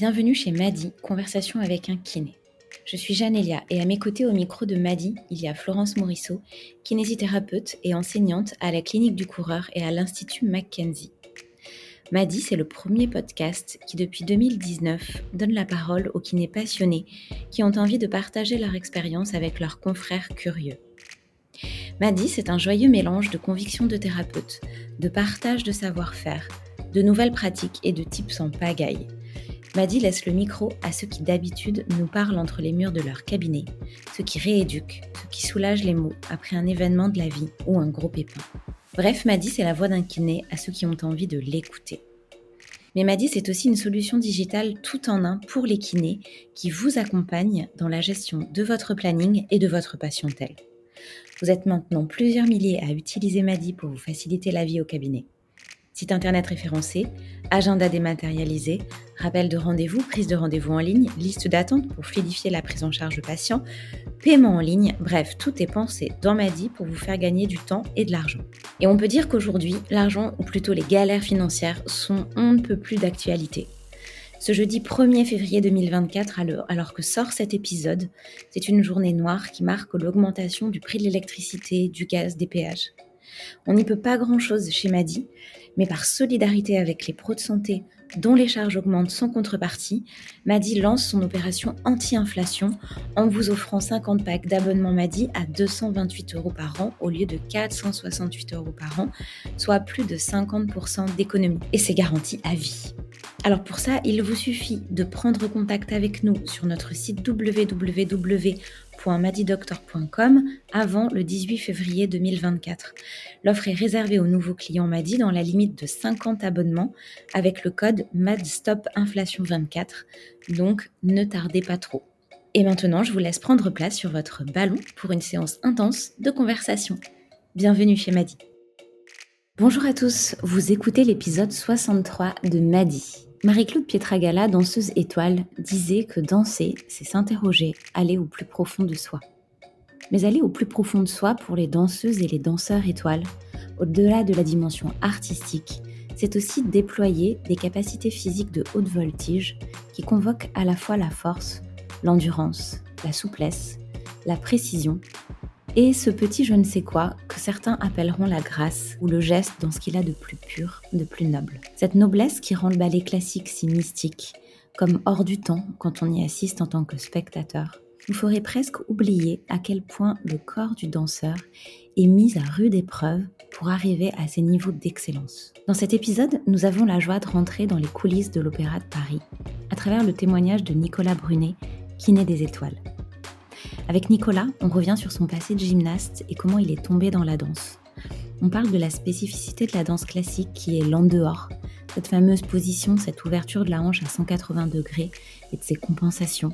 Bienvenue chez Madi, conversation avec un kiné. Je suis Janelia et à mes côtés au micro de Madi, il y a Florence Morisseau, kinésithérapeute et enseignante à la clinique du coureur et à l'Institut Mackenzie. Madi, c'est le premier podcast qui, depuis 2019, donne la parole aux kinés passionnés qui ont envie de partager leur expérience avec leurs confrères curieux. Madi, c'est un joyeux mélange de convictions de thérapeute, de partage de savoir-faire, de nouvelles pratiques et de tips en pagaille. Madi laisse le micro à ceux qui d'habitude nous parlent entre les murs de leur cabinet, ceux qui rééduquent, ceux qui soulagent les mots après un événement de la vie ou un gros pépin. Bref, Madi, c'est la voix d'un kiné à ceux qui ont envie de l'écouter. Mais Madi, c'est aussi une solution digitale tout en un pour les kinés qui vous accompagnent dans la gestion de votre planning et de votre patientèle. Vous êtes maintenant plusieurs milliers à utiliser Madi pour vous faciliter la vie au cabinet site internet référencé, agenda dématérialisé, rappel de rendez-vous, prise de rendez-vous en ligne, liste d'attente pour fluidifier la prise en charge de patients, paiement en ligne, bref, tout est pensé dans Madi pour vous faire gagner du temps et de l'argent. Et on peut dire qu'aujourd'hui, l'argent, ou plutôt les galères financières, sont on ne peut plus d'actualité. Ce jeudi 1er février 2024, alors que sort cet épisode, c'est une journée noire qui marque l'augmentation du prix de l'électricité, du gaz, des péages. On n'y peut pas grand-chose chez Madi, mais par solidarité avec les pros de santé dont les charges augmentent sans contrepartie, Madi lance son opération anti-inflation en vous offrant 50 packs d'abonnement Madi à 228 euros par an au lieu de 468 euros par an, soit plus de 50% d'économie. Et c'est garanti à vie. Alors pour ça, il vous suffit de prendre contact avec nous sur notre site www.madidoctor.com avant le 18 février 2024. L'offre est réservée aux nouveaux clients Madi dans la limite de 50 abonnements avec le code MADSTOPINFLATION24. Donc ne tardez pas trop. Et maintenant, je vous laisse prendre place sur votre ballon pour une séance intense de conversation. Bienvenue chez Madi. Bonjour à tous, vous écoutez l'épisode 63 de Madi. Marie-Claude Pietragala, danseuse étoile, disait que danser, c'est s'interroger, aller au plus profond de soi. Mais aller au plus profond de soi pour les danseuses et les danseurs étoiles, au-delà de la dimension artistique, c'est aussi déployer des capacités physiques de haute voltige qui convoquent à la fois la force, l'endurance, la souplesse, la précision et ce petit je ne sais quoi que certains appelleront la grâce ou le geste dans ce qu'il a de plus pur, de plus noble. Cette noblesse qui rend le ballet classique si mystique, comme hors du temps quand on y assiste en tant que spectateur, nous ferait presque oublier à quel point le corps du danseur est mis à rude épreuve pour arriver à ces niveaux d'excellence. Dans cet épisode, nous avons la joie de rentrer dans les coulisses de l'Opéra de Paris à travers le témoignage de Nicolas Brunet, qui naît des étoiles. Avec Nicolas, on revient sur son passé de gymnaste et comment il est tombé dans la danse. On parle de la spécificité de la danse classique qui est l'en-dehors, cette fameuse position, cette ouverture de la hanche à 180 degrés et de ses compensations.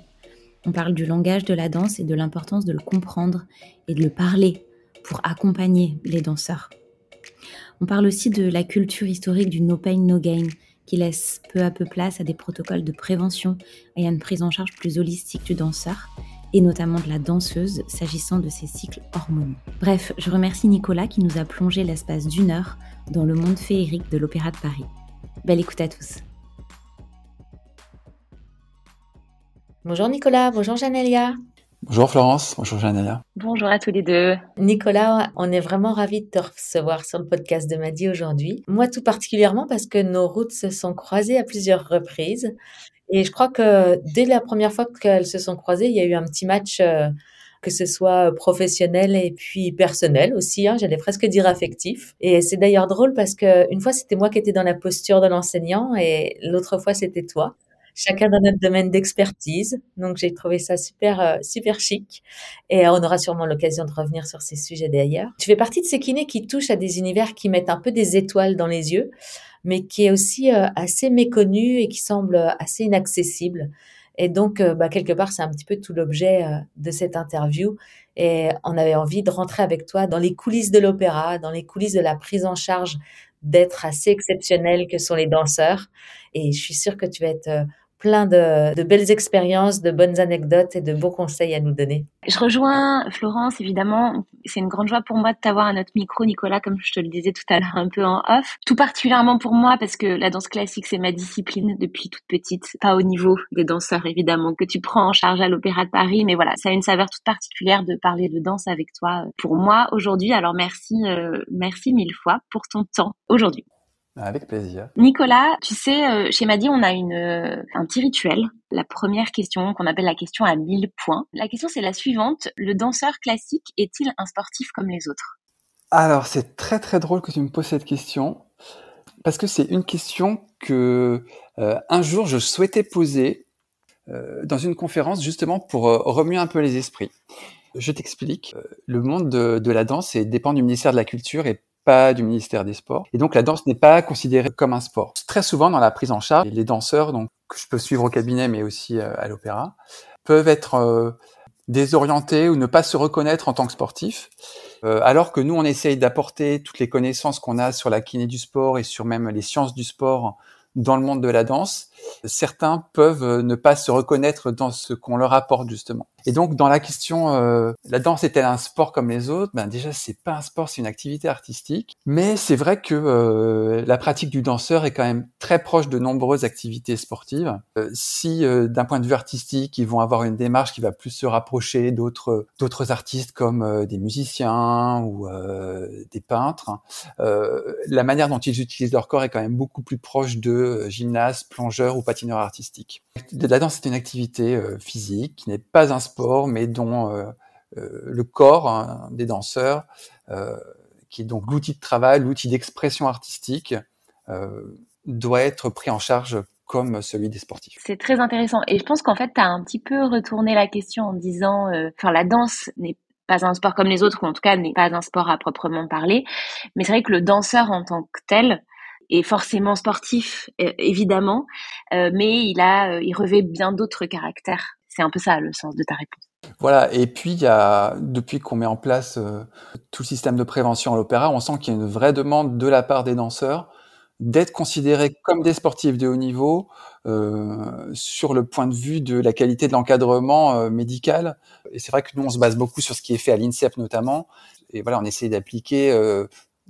On parle du langage de la danse et de l'importance de le comprendre et de le parler pour accompagner les danseurs. On parle aussi de la culture historique du no pain, no gain, qui laisse peu à peu place à des protocoles de prévention et à une prise en charge plus holistique du danseur et notamment de la danseuse s'agissant de ses cycles hormonaux. Bref, je remercie Nicolas qui nous a plongé l'espace d'une heure dans le monde féerique de l'Opéra de Paris. Belle écoute à tous. Bonjour Nicolas, bonjour Janelia. Bonjour Florence, bonjour Janelia. Bonjour à tous les deux. Nicolas, on est vraiment ravis de te recevoir sur le podcast de Madi aujourd'hui. Moi tout particulièrement parce que nos routes se sont croisées à plusieurs reprises et je crois que dès la première fois qu'elles se sont croisées, il y a eu un petit match, euh, que ce soit professionnel et puis personnel aussi, hein, j'allais presque dire affectif. Et c'est d'ailleurs drôle parce que une fois c'était moi qui étais dans la posture de l'enseignant et l'autre fois c'était toi. Chacun dans notre domaine d'expertise. Donc j'ai trouvé ça super euh, super chic et on aura sûrement l'occasion de revenir sur ces sujets d'ailleurs. Tu fais partie de ces kinés qui touchent à des univers qui mettent un peu des étoiles dans les yeux mais qui est aussi euh, assez méconnu et qui semble euh, assez inaccessible. Et donc, euh, bah, quelque part, c'est un petit peu tout l'objet de cette interview. Et on avait envie de rentrer avec toi dans les coulisses de l'opéra, dans les coulisses de la prise en charge d'être assez exceptionnels que sont les danseurs. Et je suis sûre que tu vas être plein de, belles expériences, de bonnes anecdotes et de beaux conseils à nous donner. Je rejoins Florence, évidemment. C'est une grande joie pour moi de t'avoir à notre micro, Nicolas, comme je te le disais tout à l'heure un peu en off. Tout particulièrement pour moi, parce que la danse classique, c'est ma discipline depuis toute petite. Pas au niveau des danseurs, évidemment, que tu prends en charge à l'Opéra de Paris. Mais voilà, ça a une saveur toute particulière de parler de danse avec toi pour moi aujourd'hui. Alors merci, euh, merci mille fois pour ton temps aujourd'hui. Avec plaisir. Nicolas, tu sais, euh, chez Madi, on a une, euh, un petit rituel. La première question, qu'on appelle la question à 1000 points. La question, c'est la suivante. Le danseur classique est-il un sportif comme les autres? Alors, c'est très très drôle que tu me poses cette question. Parce que c'est une question que euh, un jour je souhaitais poser dans une conférence justement pour remuer un peu les esprits. Je t'explique. Le monde de, de la danse dépend du ministère de la Culture et pas du ministère des Sports. Et donc la danse n'est pas considérée comme un sport. Très souvent dans la prise en charge, les danseurs, donc que je peux suivre au cabinet mais aussi euh, à l'opéra, peuvent être euh, désorientés ou ne pas se reconnaître en tant que sportifs, euh, alors que nous on essaye d'apporter toutes les connaissances qu'on a sur la kiné du sport et sur même les sciences du sport dans le monde de la danse, certains peuvent euh, ne pas se reconnaître dans ce qu'on leur apporte justement. Et donc dans la question, euh, la danse est-elle un sport comme les autres? Ben déjà c'est pas un sport, c'est une activité artistique. Mais c'est vrai que euh, la pratique du danseur est quand même très proche de nombreuses activités sportives. si d'un point de vue artistique, ils vont avoir une démarche qui va plus se rapprocher d'autres d'autres artistes comme des musiciens ou des peintres, la manière dont ils utilisent leur corps est quand même beaucoup plus proche de gymnastes, plongeurs ou patineur artistique. La danse est une activité euh, physique qui n'est pas un sport, mais dont euh, euh, le corps hein, des danseurs, qui est donc l'outil de travail, l'outil d'expression artistique, doit être pris en charge comme celui des sportifs. C'est très intéressant. Et je pense qu'en fait, tu as un petit peu retourné la question en disant, enfin, la danse n'est pas un sport comme les autres, ou en tout cas n'est pas un sport à proprement parler. Mais c'est vrai que le danseur en tant que tel, est forcément sportif, euh, évidemment, euh, mais il a, euh, il revêt bien d'autres caractères. C'est un peu ça le sens de ta réponse. Voilà, et puis il y a, depuis qu'on met en place tout le système de prévention à l'opéra, on sent qu'il y a une vraie demande de la part des danseurs d'être considérés comme des sportifs de haut niveau euh, sur le point de vue de la qualité de l'encadrement médical. Et c'est vrai que nous, on se base beaucoup sur ce qui est fait à l'INSEP notamment. Et voilà, on essaie d'appliquer euh,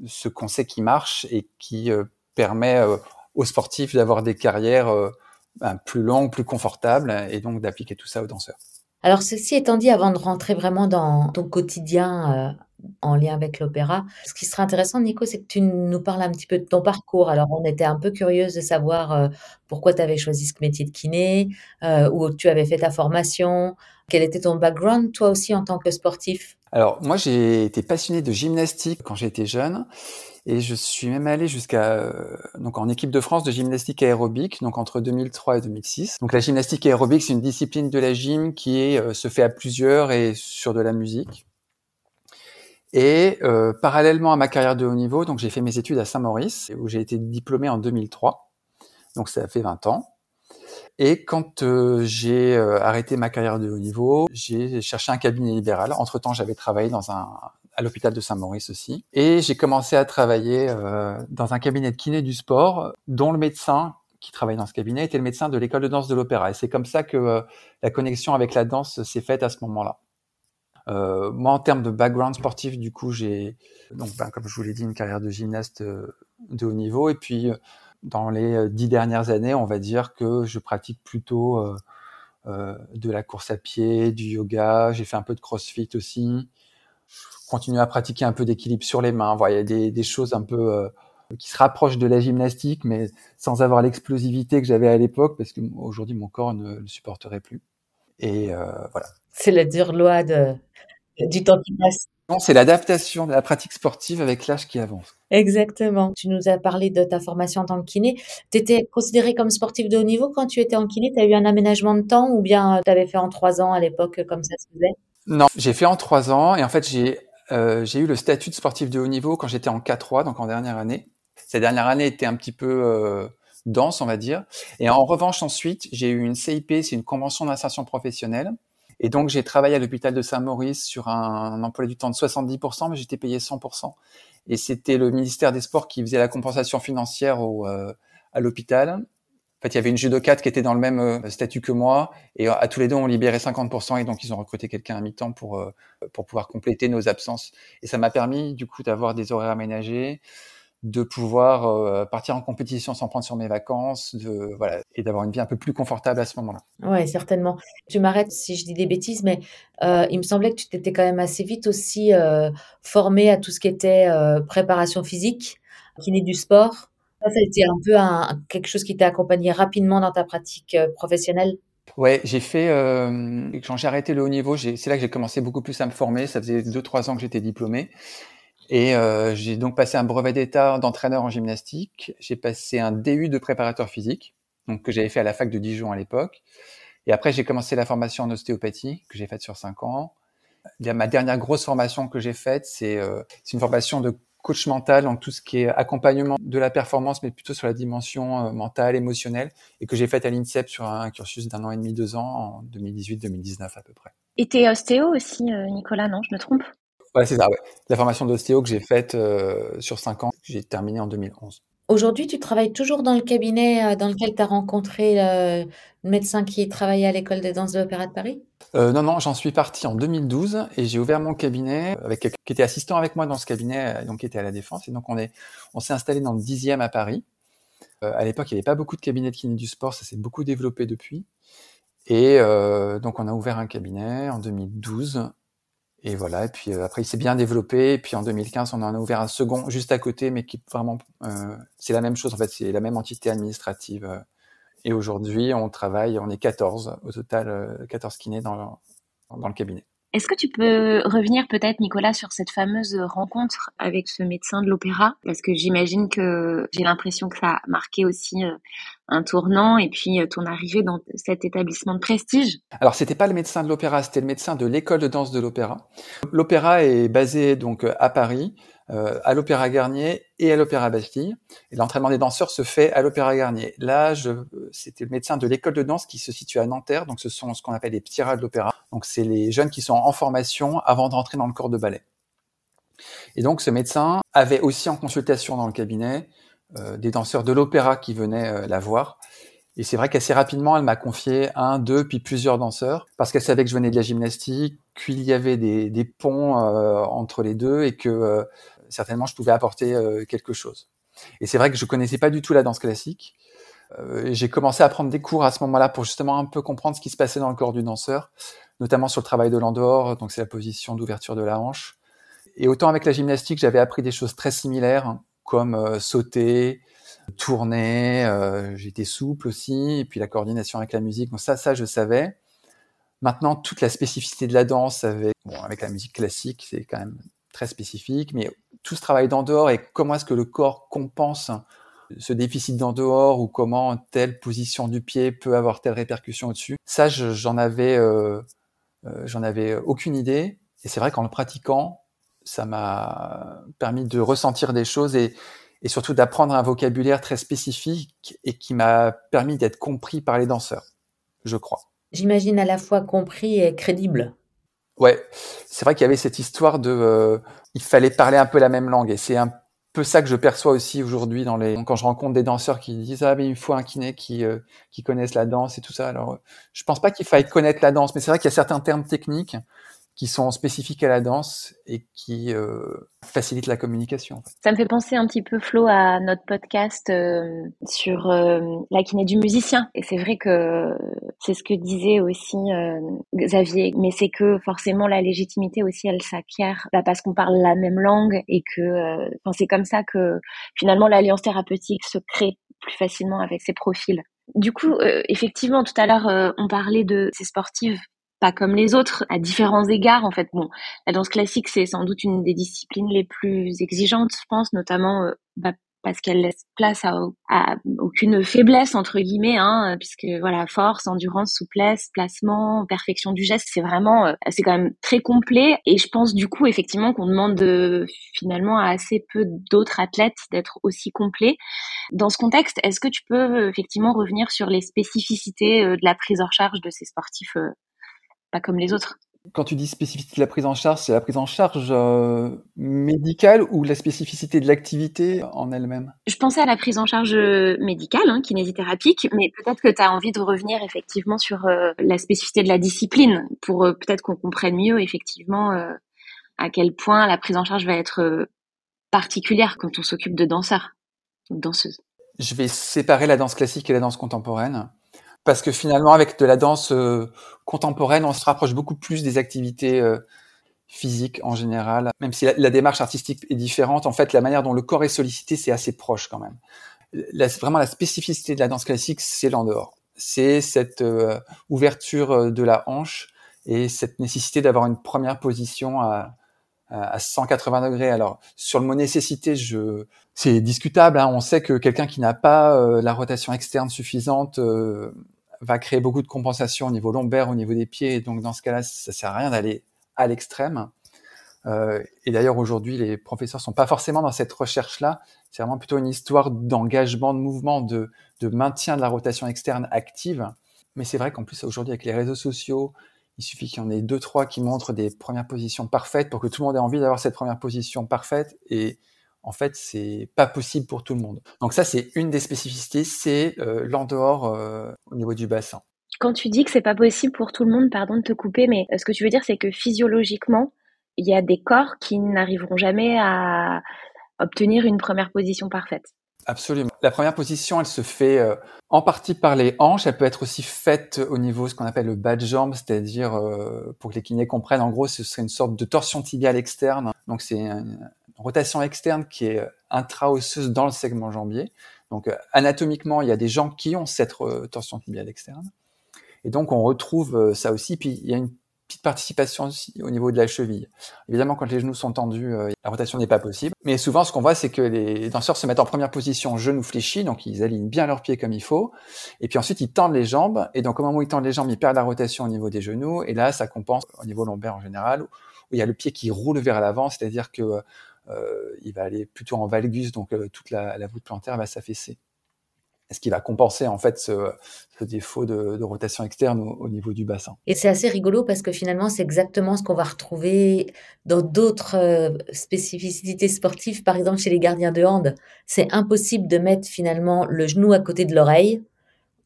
ce qu'on sait qui marche et qui permet euh, aux sportifs d'avoir des carrières euh, ben, plus longues, plus confortables, et donc d'appliquer tout ça aux danseurs. Alors, ceci étant dit, avant de rentrer vraiment dans ton quotidien euh, en lien avec l'opéra, ce qui serait intéressant, Nico, c'est que tu nous parles un petit peu de ton parcours. Alors, on était un peu curieuse de savoir pourquoi tu avais choisi ce métier de kiné, où tu avais fait ta formation, quel était ton background, toi aussi, en tant que sportif? Alors, moi, j'ai été passionné de gymnastique quand j'étais jeune. Et je suis même allé jusqu'à euh, donc en équipe de France de gymnastique aérobique, donc entre 2003 et 2006. Donc la gymnastique aérobique, c'est une discipline de la gym qui euh, se fait à plusieurs et sur de la musique. Et euh, parallèlement à ma carrière de haut niveau, donc j'ai fait mes études à Saint-Maurice où j'ai été diplômé en 2003. Donc ça fait 20 ans. Et quand euh, j'ai arrêté ma carrière de haut niveau, j'ai cherché un cabinet libéral. Entre temps, j'avais travaillé dans un à l'hôpital de Saint-Maurice aussi. Et j'ai commencé à travailler euh, dans un cabinet de kiné du sport, dont le médecin qui travaillait dans ce cabinet était le médecin de l'école de danse de l'opéra. Et c'est comme ça que euh, la connexion avec la danse s'est faite à ce moment-là. Euh, moi, en termes de background sportif, du coup, j'ai donc, ben, comme je vous l'ai dit, une carrière de gymnaste de haut niveau. Et puis, dans les dix dernières années, on va dire que je pratique plutôt de la course à pied, du yoga. J'ai fait un peu de CrossFit aussi continuer à pratiquer un peu d'équilibre sur les mains. Voilà, il y a des, des choses un peu euh, qui se rapprochent de la gymnastique, mais sans avoir l'explosivité que j'avais à l'époque, parce que aujourd'hui mon corps ne le supporterait plus. Et euh, voilà. C'est la dure loi de, du temps qui passe. Non, c'est l'adaptation de la pratique sportive avec l'âge qui avance. Exactement. Tu nous as parlé de ta formation en tant que kiné. Tu étais considéré comme sportif de haut niveau quand tu étais en kiné? Tu as eu un aménagement de temps ou bien tu avais fait en trois ans à l'époque comme ça se faisait? Non, j'ai fait en trois ans et en fait j'ai euh, j'ai eu le statut de sportif de haut niveau quand j'étais en K3, donc en dernière année. Cette dernière année était un petit peu euh, dense, on va dire. Et en revanche, ensuite, j'ai eu une CIP, c'est une convention d'insertion professionnelle. Et donc, j'ai travaillé à l'hôpital de Saint-Maurice sur un, emploi du temps de 70%, mais j'étais payé 100%. Et c'était le ministère des Sports qui faisait la compensation financière au, euh, à l'hôpital. En fait, il y avait une judokate qui était dans le même euh, statut que moi, et à tous les deux, on libérait 50%, et donc ils ont recruté quelqu'un à mi-temps pour euh, pour pouvoir compléter nos absences. Et ça m'a permis du coup d'avoir des horaires aménagés, de pouvoir euh, partir en compétition sans prendre sur mes vacances, de voilà, et d'avoir une vie un peu plus confortable à ce moment-là. Ouais, certainement. Tu m'arrêtes si je dis des bêtises, mais il me semblait que tu t'étais quand même assez vite aussi formé à tout ce qui était préparation physique, kiné du sport. Ça, a été un peu quelque chose qui t'a accompagné rapidement dans ta pratique euh, professionnelle? Ouais, j'ai fait, euh, quand j'ai arrêté le haut niveau, c'est là que j'ai commencé beaucoup plus à me former. Ça faisait 2-3 ans que j'étais diplômé. Et euh, j'ai donc passé un brevet d'état d'entraîneur en gymnastique. J'ai passé un DU de préparateur physique, donc que j'avais fait à la fac de Dijon à l'époque. Et après, j'ai commencé la formation en ostéopathie, que j'ai faite sur 5 ans. Ma dernière grosse formation que j'ai faite, c'est une formation de coach mental, donc tout ce qui est accompagnement de la performance, mais plutôt sur la dimension euh, mentale, émotionnelle, et que j'ai fait à l'INSEP sur un cursus d'un an et demi, deux ans, en 2018-2019 à peu près. Et t'es ostéo aussi, euh, Nicolas, non? Je me trompe? Ouais, c'est ça, ouais. La formation d'ostéo que j'ai faite euh, sur cinq ans, j'ai terminé en 2011. Aujourd'hui, tu travailles toujours dans le cabinet dans lequel tu as rencontré le médecin qui travaillait à l'école de danse de l'Opéra de Paris? Euh, non, non, j'en suis parti en 2012 et j'ai ouvert mon cabinet avec quelqu'un qui était assistant avec moi dans ce cabinet, euh, donc qui était à la Défense. Et donc on est, on s'est installé dans le 10e à Paris. Euh, à l'époque, il n'y avait pas beaucoup de cabinets de kiné du sport, ça s'est beaucoup développé depuis. Et euh, donc on a ouvert un cabinet en 2012. Et voilà, et puis euh, après il s'est bien développé. Et puis en 2015, on en a ouvert un second juste à côté, mais qui vraiment, euh, c'est la même chose en fait, c'est la même entité administrative et aujourd'hui, on travaille, on est 14 au total, 14 euh, kinés dans, dans le cabinet. Est-ce que tu peux revenir peut-être, Nicolas, sur cette fameuse rencontre avec ce médecin de l'opéra? Parce que j'imagine que j'ai l'impression que ça a marqué aussi euh, un tournant et puis euh, ton arrivée dans cet établissement de prestige. Alors, c'était pas le médecin de l'opéra, c'était le médecin de l'école de danse de l'opéra. L'opéra est basé donc à Paris. Euh, à l'Opéra Garnier et à l'Opéra Bastille. Et l'entraînement des danseurs se fait à l'Opéra Garnier. Là, c'était le médecin de l'école de danse qui se situe à Nanterre. Donc, ce sont ce qu'on appelle les petits rats de l'opéra. Donc, c'est les jeunes qui sont en formation avant de rentrer dans le corps de ballet. Et donc, ce médecin avait aussi en consultation dans le cabinet euh, des danseurs de l'opéra qui venaient euh, la voir. Et c'est vrai qu'assez rapidement, elle m'a confié un, deux, puis plusieurs danseurs, parce qu'elle savait que je venais de la gymnastique, qu'il y avait des, des ponts euh, entre les deux, et que certainement je pouvais apporter euh, quelque chose. Et c'est vrai que je connaissais pas du tout la danse classique. Euh, j'ai commencé à prendre des cours à ce moment-là pour justement un peu comprendre ce qui se passait dans le corps du danseur, notamment sur le travail de l'endor, donc c'est la position d'ouverture de la hanche. Et autant avec la gymnastique, j'avais appris des choses très similaires, comme euh, sauter, tourner, j'étais souple aussi, et puis la coordination avec la musique, donc ça, ça je savais. Maintenant, toute la spécificité de la danse avec, bon, avec la musique classique, c'est quand même très spécifique, mais tout ce travail d'en dehors et comment est-ce que le corps compense ce déficit d'en dehors ou comment telle position du pied peut avoir telle répercussion au-dessus. Ça, j'en avais, euh, euh, j'en avais aucune idée. Et c'est vrai qu'en le pratiquant, ça m'a permis de ressentir des choses et, et surtout d'apprendre un vocabulaire très spécifique et qui m'a permis d'être compris par les danseurs, je crois. J'imagine à la fois compris et crédible. Ouais, c'est vrai qu'il y avait cette histoire de, euh, il fallait parler un peu la même langue, et c'est un peu ça que je perçois aussi aujourd'hui dans les, quand je rencontre des danseurs qui disent ah mais il faut un kiné qui euh, qui connaisse la danse et tout ça. Alors, je pense pas qu'il faille connaître la danse, mais c'est vrai qu'il y a certains termes techniques qui sont spécifiques à la danse et qui euh, facilitent la communication. Ça me fait penser un petit peu, Flo, à notre podcast euh, sur euh, la kiné du musicien. Et c'est vrai que c'est ce que disait aussi Xavier, mais c'est que forcément la légitimité aussi, elle s'acquiert bah, parce qu'on parle la même langue et que c'est comme ça que finalement l'alliance thérapeutique se crée plus facilement avec ces profils. Du coup, effectivement, tout à l'heure, on parlait de ces sportives pas comme les autres à différents égards en fait. Bon la danse classique c'est sans doute une des disciplines les plus exigeantes je pense notamment euh, bah, parce qu'elle laisse place à, aucune faiblesse entre guillemets hein, puisque voilà force endurance souplesse placement perfection du geste c'est vraiment euh, c'est quand même très complet. Et je pense du coup effectivement qu'on demande de, finalement à assez peu d'autres athlètes d'être aussi complets. Dans ce contexte est-ce que tu peux effectivement revenir sur les spécificités euh, de la prise en charge de ces sportifs pas comme les autres. Quand tu dis spécificité de la prise en charge, c'est la prise en charge euh, médicale ou la spécificité de l'activité en elle-même? Je pensais à la prise en charge euh, médicale, hein, kinésithérapique, mais peut-être que tu as envie de revenir effectivement sur euh, la spécificité de la discipline pour peut-être qu'on comprenne mieux effectivement à quel point la prise en charge va être particulière quand on s'occupe de danseurs ou de danseuses. Je vais séparer la danse classique et la danse contemporaine. Parce que finalement, avec de la danse euh, contemporaine, on se rapproche beaucoup plus des activités euh, physiques en général. Même si la, démarche artistique est différente, en fait, la manière dont le corps est sollicité, c'est assez proche quand même. Vraiment, la spécificité de la danse classique, c'est l'endehors. C'est cette euh, ouverture de la hanche et cette nécessité d'avoir une première position à, à 180 degrés. Alors sur le mot nécessité, je c'est discutable. Hein. On sait que quelqu'un qui n'a pas la rotation externe suffisante va créer beaucoup de compensation au niveau lombaire, au niveau des pieds. Donc, dans ce cas-là, ça sert à rien d'aller à l'extrême. Euh, et d'ailleurs, aujourd'hui, les professeurs sont pas forcément dans cette recherche-là. C'est vraiment plutôt une histoire d'engagement, de mouvement, de, de maintien de la rotation externe active. Mais c'est vrai qu'en plus, aujourd'hui, avec les réseaux sociaux, il suffit qu'il y en ait deux, trois qui montrent des premières positions parfaites pour que tout le monde ait envie d'avoir cette première position parfaite. Et en fait, c'est pas possible pour tout le monde. Donc ça, c'est une des spécificités, c'est euh, l'endehors euh, au niveau du bassin. Quand tu dis que c'est pas possible pour tout le monde, pardon de te couper, mais euh, ce que tu veux dire, c'est que physiologiquement, il y a des corps qui n'arriveront jamais à obtenir une première position parfaite. Absolument. La première position, elle se fait en partie par les hanches. Elle peut être aussi faite au niveau de ce qu'on appelle le bas de jambe, c'est-à-dire, pour que les kinés comprennent, en gros, ce serait une sorte de torsion tibiale externe. Donc, c'est rotation externe qui est euh, intra-osseuse dans le segment jambier. Donc, euh, anatomiquement, il y a des gens qui ont cette torsion tibiale externe. Et donc, on retrouve euh, ça aussi. Puis, il y a une petite participation aussi au niveau de la cheville. Évidemment, quand les genoux sont tendus, la rotation n'est pas possible. Mais souvent, ce qu'on voit, c'est que les danseurs se mettent en première position, genoux fléchis, donc ils alignent bien leurs pieds comme il faut. Et puis ensuite, ils tendent les jambes. Et donc, au moment où ils tendent les jambes, ils perdent la rotation au niveau des genoux. Et là, ça compense au niveau lombaire en général, où il y a le pied qui roule vers l'avant, c'est-à-dire que euh, il va aller plutôt en valgus, donc euh, toute la, voûte plantaire va s'affaisser. Ce qui va compenser en fait ce, défaut de, rotation externe au, niveau du bassin. Et c'est assez rigolo parce que finalement c'est exactement ce qu'on va retrouver dans d'autres euh, spécificités sportives, par exemple chez les gardiens de hand. C'est impossible de mettre finalement le genou à côté de l'oreille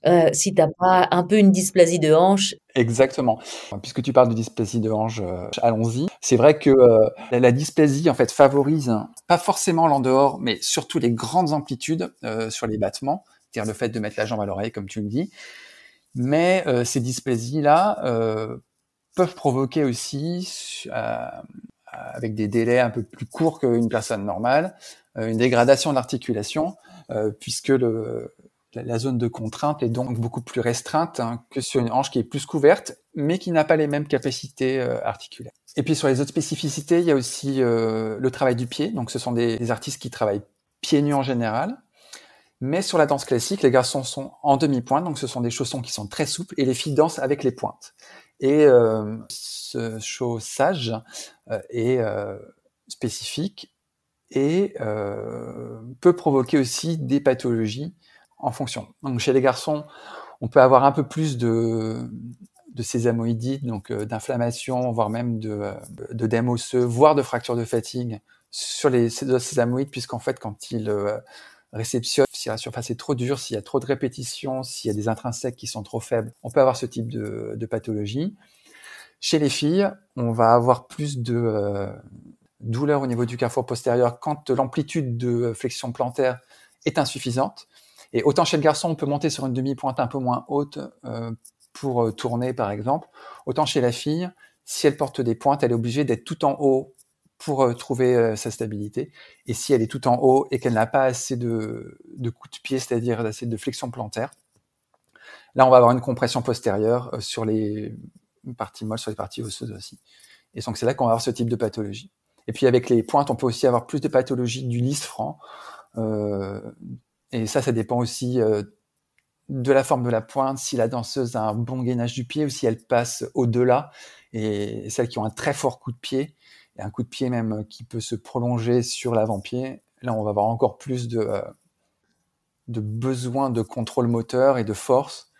euh, si tu n'as pas un peu une dysplasie de hanche. Exactement. Puisque tu parles de dysplasie de hanche, euh, allons-y. C'est vrai que euh, la, dysplasie en fait favorise pas forcément l'endehors, mais surtout les grandes amplitudes sur les battements, c'est-à-dire le fait de mettre la jambe à l'oreille, comme tu le dis. Mais ces dysplasies-là peuvent provoquer aussi, avec des délais un peu plus courts qu'une personne normale, une dégradation de l'articulation, puisque le, la, zone de contrainte est donc beaucoup plus restreinte hein, que sur une hanche qui est plus couverte, mais qui n'a pas les mêmes capacités euh, articulaires. Et puis sur les autres spécificités, il y a aussi euh, le travail du pied. Donc ce sont des, artistes qui travaillent pieds nus en général. Mais sur la danse classique, les garçons sont en demi-pointe, donc ce sont des chaussons qui sont très souples, et les filles dansent avec les pointes. Et euh, ce chaussage est spécifique et peut provoquer aussi des pathologies en fonction. Donc chez les garçons, on peut avoir un peu plus de, de donc euh, d'inflammation, voire même de, euh, de osseux, voire de fractures de fatigue sur les sésamoïdes, puisqu'en fait, quand ils euh, réceptionnent, si la surface est trop dure, s'il y a trop de répétitions, s'il y a des intrinsèques qui sont trop faibles, on peut avoir ce type de, pathologie. Chez les filles, on va avoir plus de euh, douleur au niveau du carrefour postérieur quand l'amplitude de flexion plantaire est insuffisante. Et autant chez le garçon, on peut monter sur une demi-pointe un peu moins haute euh, pour euh, tourner, par exemple. Autant chez la fille, si elle porte des pointes, elle est obligée d'être tout en haut pour euh, trouver sa stabilité. Et si elle est tout en haut et qu'elle n'a pas assez de, de coups de pied, c'est-à-dire assez de flexion plantaire, là, on va avoir une compression postérieure sur les parties molles, sur les parties osseuses aussi. Et donc, c'est là qu'on va avoir ce type de pathologie. Et puis, avec les pointes, on peut aussi avoir plus de pathologies du lisse franc, euh, et ça, ça dépend aussi euh, de la forme de la pointe, si la danseuse a un bon gainage du pied ou si elle passe au-delà. Et celles qui ont un très fort coup de pied, un coup de pied même qui peut se prolonger sur l'avant-pied, là, on va avoir encore plus de, euh, de besoin de contrôle moteur et de force.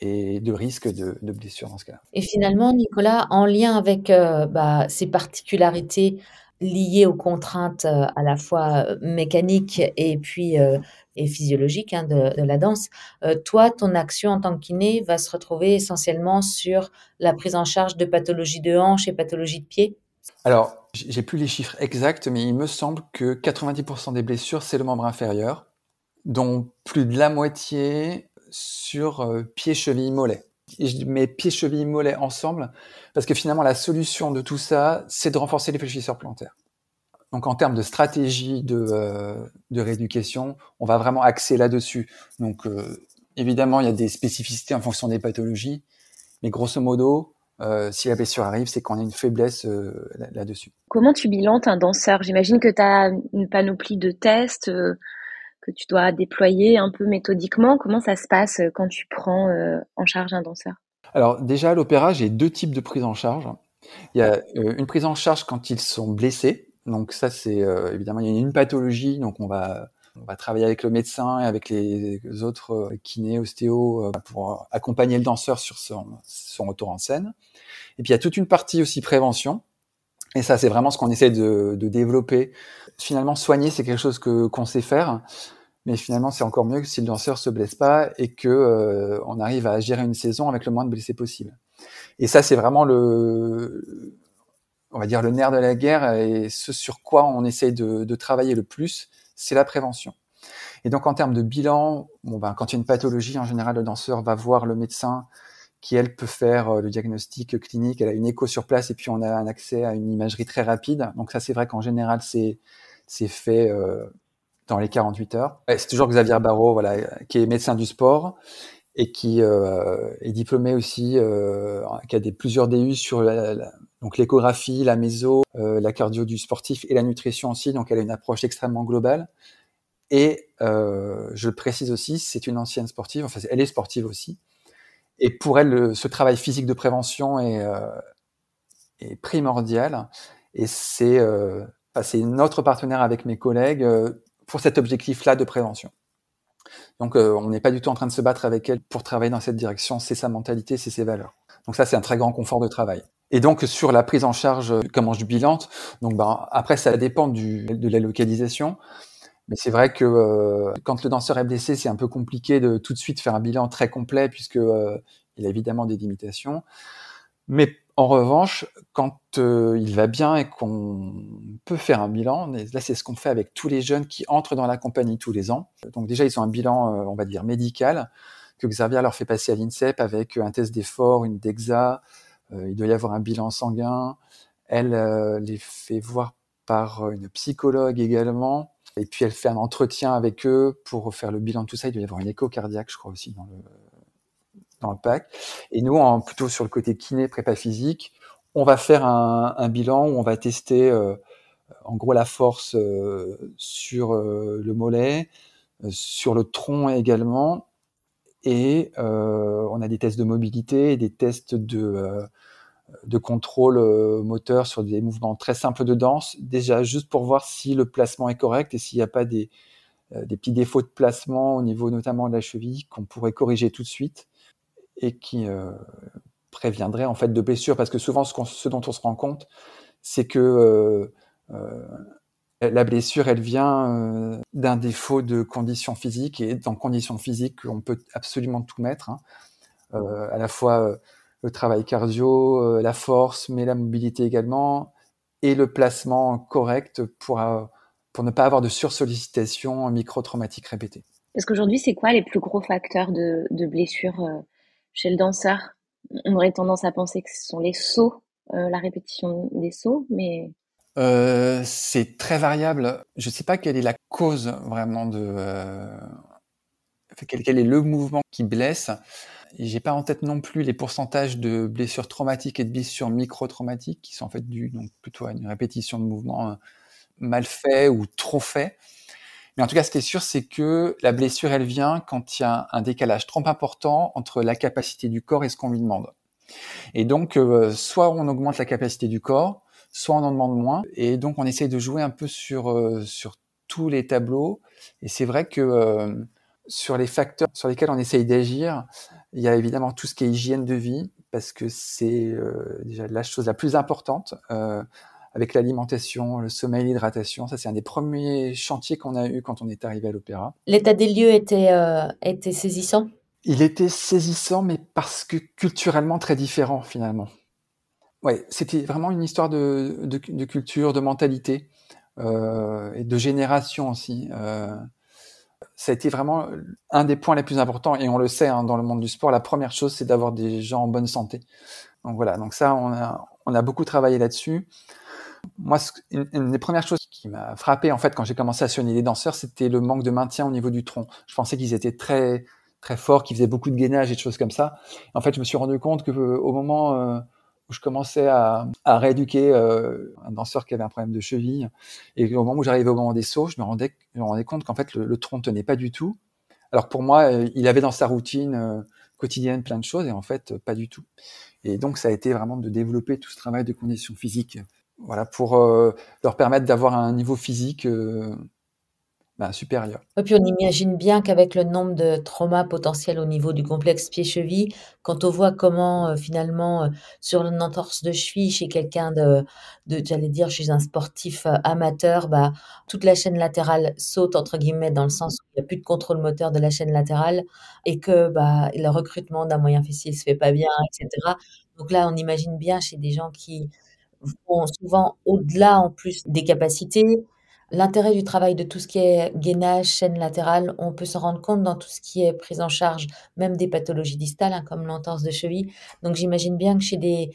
et de risque de, de blessure dans ce cas-là. Et finalement, Nicolas, en lien avec euh, bah, ces particularités liées aux contraintes euh, à la fois euh, mécaniques et puis et physiologiques hein, de, la danse, toi, ton action en tant que kiné va se retrouver essentiellement sur la prise en charge de pathologies de hanche et pathologies de pied? Alors, j'ai plus les chiffres exacts, mais il me semble que 90% des blessures, c'est le membre inférieur, dont plus de la moitié sur euh, pied, cheville, mollet. Je mets pied, cheville, mollet ensemble parce que finalement la solution de tout ça, c'est de renforcer les fléchisseurs plantaires. Donc en termes de stratégie de, euh, de rééducation, on va vraiment axer là-dessus. Donc euh, évidemment, il y a des spécificités en fonction des pathologies, mais grosso modo, euh, si la blessure arrive, c'est qu'on a une faiblesse là-dessus. Comment tu bilantes un danseur J'imagine que tu as une panoplie de tests. Que tu dois déployer un peu méthodiquement. Comment ça se passe euh, quand tu prends euh, en charge un danseur? Alors déjà à l'opéra, j'ai deux types de prise en charge. Il y a euh, une prise en charge quand ils sont blessés. Donc ça c'est évidemment il y a une pathologie, donc on va on va travailler avec le médecin et avec les autres kinés, ostéos pour accompagner le danseur sur son, son retour en scène. Et puis il y a toute une partie aussi prévention. Et ça, c'est vraiment ce qu'on essaie de, développer. Finalement, soigner, c'est quelque chose que qu'on sait faire, mais finalement, c'est encore mieux que si le danseur se blesse pas et que euh, on arrive à gérer une saison avec le moins de blessés possible. Et ça, c'est vraiment le, on va dire le nerf de la guerre et ce sur quoi on essaye de, de travailler le plus, c'est la prévention. Et donc, en termes de bilan, bon ben, quand il y a une pathologie, en général, le danseur va voir le médecin qui elle peut faire euh, le diagnostic clinique. Elle a une écho sur place et puis on a un accès à une imagerie très rapide. Donc ça, c'est vrai qu'en général, c'est c'est fait euh, dans les 48 heures. C'est toujours Xavier Barrault, voilà, qui est médecin du sport et qui euh, est diplômé aussi, euh, qui a des plusieurs DU sur la, la, donc l'échographie, la méso, la cardio du sportif et la nutrition aussi. Donc elle a une approche extrêmement globale. Et je le précise aussi, c'est une ancienne sportive. Enfin, elle est sportive aussi. Et pour elle, le, ce travail physique de prévention est, est primordial. Et c'est c'est notre partenaire avec mes collègues euh, pour cet objectif-là de prévention. Donc, euh, on n'est pas du tout en train de se battre avec elle pour travailler dans cette direction. C'est sa mentalité, c'est ses valeurs. Donc ça, c'est un très grand confort de travail. Et donc sur la prise en charge, comment je bilante, donc ben, après ça dépend de la localisation. Mais c'est vrai que euh, quand le danseur est blessé, c'est un peu compliqué de tout de suite faire un bilan très complet puisque euh, il a évidemment des limitations. Mais en revanche, quand euh, il va bien et qu'on peut faire un bilan, là c'est ce qu'on fait avec tous les jeunes qui entrent dans la compagnie tous les ans. Donc déjà ils ont un bilan, euh, on va dire médical, que Xavier leur fait passer à l'INSEP avec un test d'effort, une DEXA. Euh, il doit y avoir un bilan sanguin. Elle les fait voir par une psychologue également. Et puis elle fait un entretien avec eux pour faire le bilan de tout ça. Il doit y avoir une écho cardiaque, je crois aussi, dans le pack. Et nous, en, plutôt sur le côté kiné, prépa physique, on va faire un, un bilan où on va tester euh, en gros la force euh, sur euh, le mollet, euh, sur le tronc également. Et euh, on a des tests de mobilité des tests de, de contrôle moteur sur des mouvements très simples de danse, déjà juste pour voir si le placement est correct et s'il n'y a pas des, des petits défauts de placement au niveau notamment de la cheville qu'on pourrait corriger tout de suite et qui euh, préviendrait en fait de blessures. Parce que souvent, ce, dont on se rend compte, c'est que euh, euh, la blessure, elle vient d'un défaut de conditions physiques. Et dans conditions physiques, on peut absolument tout mettre. Hein. À la fois le travail cardio, la force, mais la mobilité également, et le placement correct pour, pour ne pas avoir de sursollicitation micro-traumatique répétée. Parce qu'aujourd'hui, c'est quoi les plus gros facteurs de, de blessures chez le danseur, on aurait tendance à penser que ce sont les sauts, euh, la répétition des sauts, mais euh, c'est très variable. Je ne sais pas quelle est la cause vraiment de euh, quel, est le mouvement qui blesse. J'ai pas en tête non plus les pourcentages de blessures traumatiques et de blessures micro-traumatiques qui sont en fait dues donc plutôt à une répétition de mouvements mal fait ou trop fait. Mais en tout cas, ce qui est sûr, c'est que la blessure, elle vient quand il y a un décalage trop important entre la capacité du corps et ce qu'on lui demande. Et donc, euh, soit on augmente la capacité du corps, soit on en demande moins. Et donc, on essaye de jouer un peu sur, euh, sur tous les tableaux. Et c'est vrai que euh, sur les facteurs sur lesquels on essaye d'agir, Il y a évidemment tout ce qui est hygiène de vie, parce que c'est euh, déjà la chose la plus importante, euh, avec l'alimentation, le sommeil, l'hydratation. Ça, c'est un des premiers chantiers qu'on a eu quand on est arrivé à l'opéra. L'état des lieux était, euh, était saisissant? Il était saisissant, mais parce que culturellement très différent, finalement. Ouais, c'était vraiment une histoire de, de, de culture, de mentalité euh, et de génération aussi. Euh, ça a été vraiment un des points les plus importants et on le sait hein, dans le monde du sport. La première chose, c'est d'avoir des gens en bonne santé. Donc voilà, donc ça, on a, on a beaucoup travaillé là-dessus. Moi, une, des premières choses qui m'a frappé en fait quand j'ai commencé à soigner les danseurs, c'était le manque de maintien au niveau du tronc. Je pensais qu'ils étaient très très forts, qu'ils faisaient beaucoup de gainage et de choses comme ça. En fait, je me suis rendu compte que au moment euh, où je commençais à, rééduquer euh, un danseur qui avait un problème de cheville. Et au moment où j'arrivais au moment des sauts, je me rendais, je me rendais compte qu'en fait, le, le tronc tenait pas du tout. Alors pour moi, euh, il avait dans sa routine euh, quotidienne plein de choses et en fait, pas du tout. Et donc, ça a été vraiment de développer tout ce travail de conditions physiques, voilà, pour euh, leur permettre d'avoir un niveau physique euh, bah, supérieur. Et puis on imagine bien qu'avec le nombre de traumas potentiels au niveau du complexe pied-cheville, quand on voit comment euh, finalement sur une entorse de cheville chez quelqu'un de, de j'allais dire chez un sportif amateur, bah, toute la chaîne latérale saute entre guillemets dans le sens où il n'y a plus de contrôle moteur de la chaîne latérale et que bah, le recrutement d'un moyen fessier se fait pas bien, etc. Donc là, on imagine bien chez des gens qui vont souvent au-delà en plus des capacités, L'intérêt du travail de tout ce qui est gainage, chaîne latérale, on peut se rendre compte dans tout ce qui est prise en charge, même des pathologies distales, hein, comme l'entorse de cheville. Donc j'imagine bien que chez des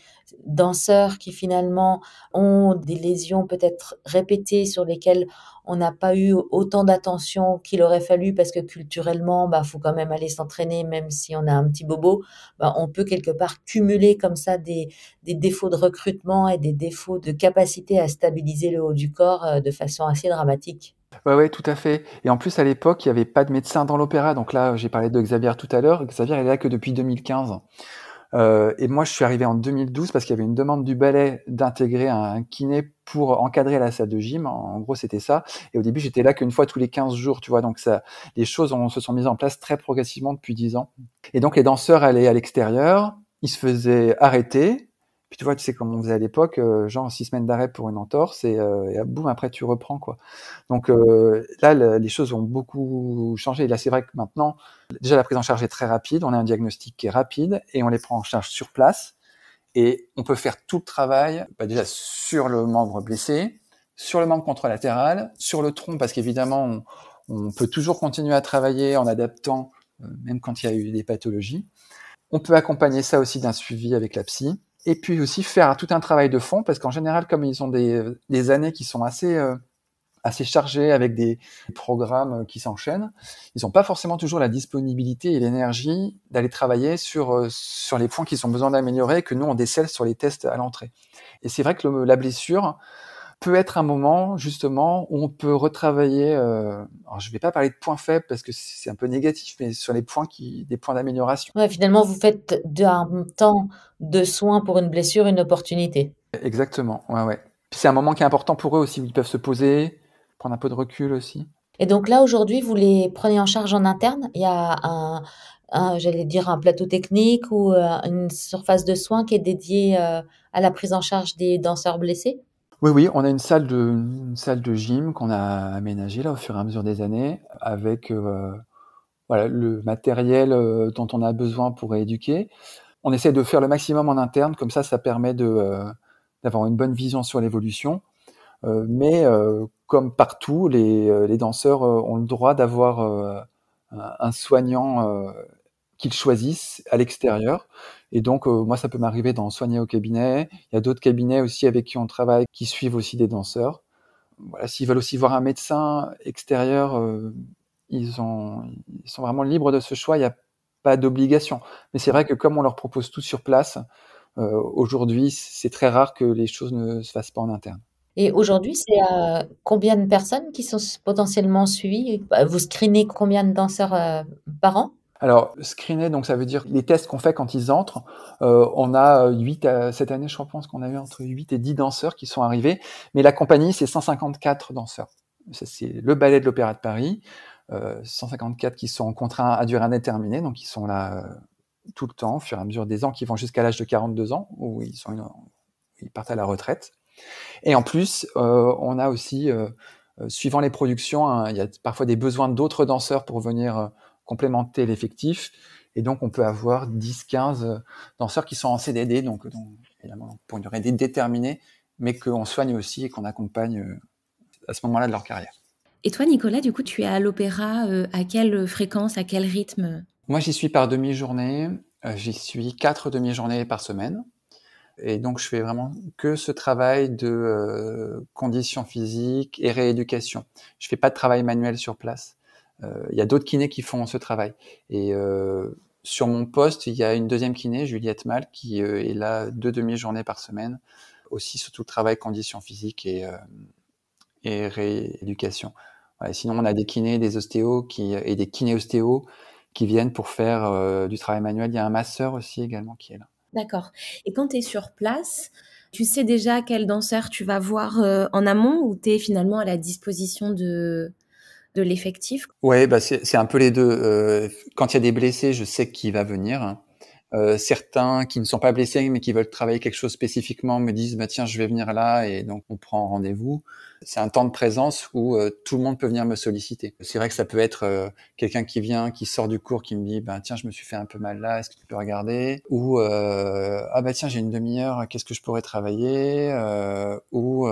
danseurs qui finalement ont des lésions peut-être répétées sur lesquelles on n'a pas eu autant d'attention qu'il aurait fallu parce que culturellement, bah, faut quand même aller s'entraîner, même si on a un petit bobo. Bah, on peut quelque part cumuler comme ça des, des défauts de recrutement et des défauts de capacité à stabiliser le haut du corps euh, de façon assez dramatique. Oui, ouais, tout à fait. Et en plus, à l'époque, il n'y avait pas de médecin dans l'opéra. Donc là, j'ai parlé de Xavier tout à l'heure. Xavier, il est là que depuis 2015. Euh, et moi, je suis arrivé en 2012 parce qu'il y avait une demande du ballet d'intégrer un kiné pour encadrer la salle de gym. En gros, c'était ça. Et au début, j'étais là qu'une fois tous les 15 jours, tu vois. Donc, ça, les choses se sont mises en place très progressivement depuis 10 ans. Et donc, les danseurs allaient à l'extérieur, ils se faisaient arrêter. Tu vois, tu sais comment on faisait à l'époque, euh, genre six semaines d'arrêt pour une entorse et, euh, et boum, après tu reprends quoi. Donc euh, là, le, les choses ont beaucoup changé. Là, c'est vrai que maintenant, déjà la prise en charge est très rapide, on a un diagnostic qui est rapide et on les prend en charge sur place. Et on peut faire tout le travail, bah déjà sur le membre blessé, sur le membre contralatéral, sur le tronc, parce qu'évidemment, on, on, peut toujours continuer à travailler en adaptant, euh, même quand il y a eu des pathologies. On peut accompagner ça aussi d'un suivi avec la psy et puis aussi faire tout un travail de fond, parce qu'en général, comme ils ont des, des années qui sont assez, euh, assez chargées avec des programmes qui s'enchaînent, ils n'ont pas forcément toujours la disponibilité et l'énergie d'aller travailler sur, euh, sur les points qu'ils ont besoin d'améliorer, que nous, on décèle sur les tests à l'entrée. Et c'est vrai que la blessure, peut être un moment justement où on peut retravailler. Euh, alors je ne vais pas parler de points faibles parce que c'est un peu négatif, mais sur les points qui, des points d'amélioration. Ouais, finalement, vous faites d'un temps de soins pour une blessure une opportunité. Exactement. Ouais, ouais. C'est un moment qui est important pour eux aussi où ils peuvent se poser, prendre un peu de recul aussi. Et donc là aujourd'hui, vous les prenez en charge en interne? Il y a un, un j'allais dire un plateau technique ou euh, une surface de soins qui est dédiée euh, à la prise en charge des danseurs blessés? Oui, oui, on a une salle de, une salle de gym qu'on a aménagée là au fur et à mesure des années avec euh, voilà, le matériel euh, dont on a besoin pour rééduquer. On essaie de faire le maximum en interne, comme ça, ça permet de, euh, d'avoir une bonne vision sur l'évolution. Euh, mais euh, comme partout, les, les danseurs ont le droit d'avoir un soignant qu'ils choisissent à l'extérieur. Et donc, euh, moi, ça peut m'arriver d'en soigner au cabinet. Il y a d'autres cabinets aussi avec qui on travaille qui suivent aussi des danseurs. Voilà, s'ils veulent aussi voir un médecin extérieur, euh, ils, ont, ils sont vraiment libres de ce choix. Il n'y a pas d'obligation. Mais c'est vrai que comme on leur propose tout sur place, euh, aujourd'hui, c'est très rare que les choses ne se fassent pas en interne. Et aujourd'hui, c'est euh, combien de personnes qui sont potentiellement suivies? Vous screenez combien de danseurs par an? Alors, screener, donc ça veut dire les tests qu'on fait quand ils entrent. Euh, on a 8, euh, cette année, je pense qu'on a eu entre 8 et 10 danseurs qui sont arrivés. Mais la compagnie, c'est 154 danseurs. C'est le ballet de l'Opéra de Paris. Euh, 154 qui sont contraints à durée indéterminée, donc ils sont là euh, tout le temps, au fur et à mesure des ans, qui vont jusqu'à l'âge de 42 ans, où ils, sont ils partent à la retraite. Et en plus, on a aussi, suivant les productions, hein, il y a parfois des besoins d'autres danseurs pour venir complémenter l'effectif. Et donc, on peut avoir 10, 15 danseurs qui sont en CDD, donc, donc évidemment pour une durée déterminée, mais qu'on soigne aussi et qu'on accompagne à ce moment-là de leur carrière. Et toi, Nicolas, du coup, tu es à l'opéra euh, à quelle fréquence, à quel rythme? Moi, j'y suis par demi-journée. Euh, j'y suis quatre demi-journées par semaine. Et donc, je fais vraiment que ce travail de euh, conditions physiques et rééducation. Je fais pas de travail manuel sur place. Il y a d'autres kinés qui font ce travail. Et sur mon poste, il y a une deuxième kiné, Juliette Mal, qui est là deux demi-journées par semaine, aussi sur tout le travail conditions physiques et, et rééducation sinon, on a des kinés, des ostéos qui, et des kiné-ostéos qui viennent pour faire euh, du travail manuel. Il y a un masseur aussi également qui est là. D'accord. Et quand tu es sur place, tu sais déjà quel danseur tu vas voir euh, en amont ou tu es finalement à la disposition de, de l'effectif? Oui, bah c'est un peu les deux. Euh, quand il y a des blessés, je sais qui va venir. Euh, certains qui ne sont pas blessés mais qui veulent travailler quelque chose spécifiquement me disent bah tiens je vais venir là et donc on prend rendez-vous. C'est un temps de présence où euh, tout le monde peut venir me solliciter. C'est vrai que ça peut être euh, quelqu'un qui vient, qui sort du cours, qui me dit bah tiens je me suis fait un peu mal là, est-ce que tu peux regarder? Ou ah bah tiens j'ai une demi-heure, qu'est-ce que je pourrais travailler? Ou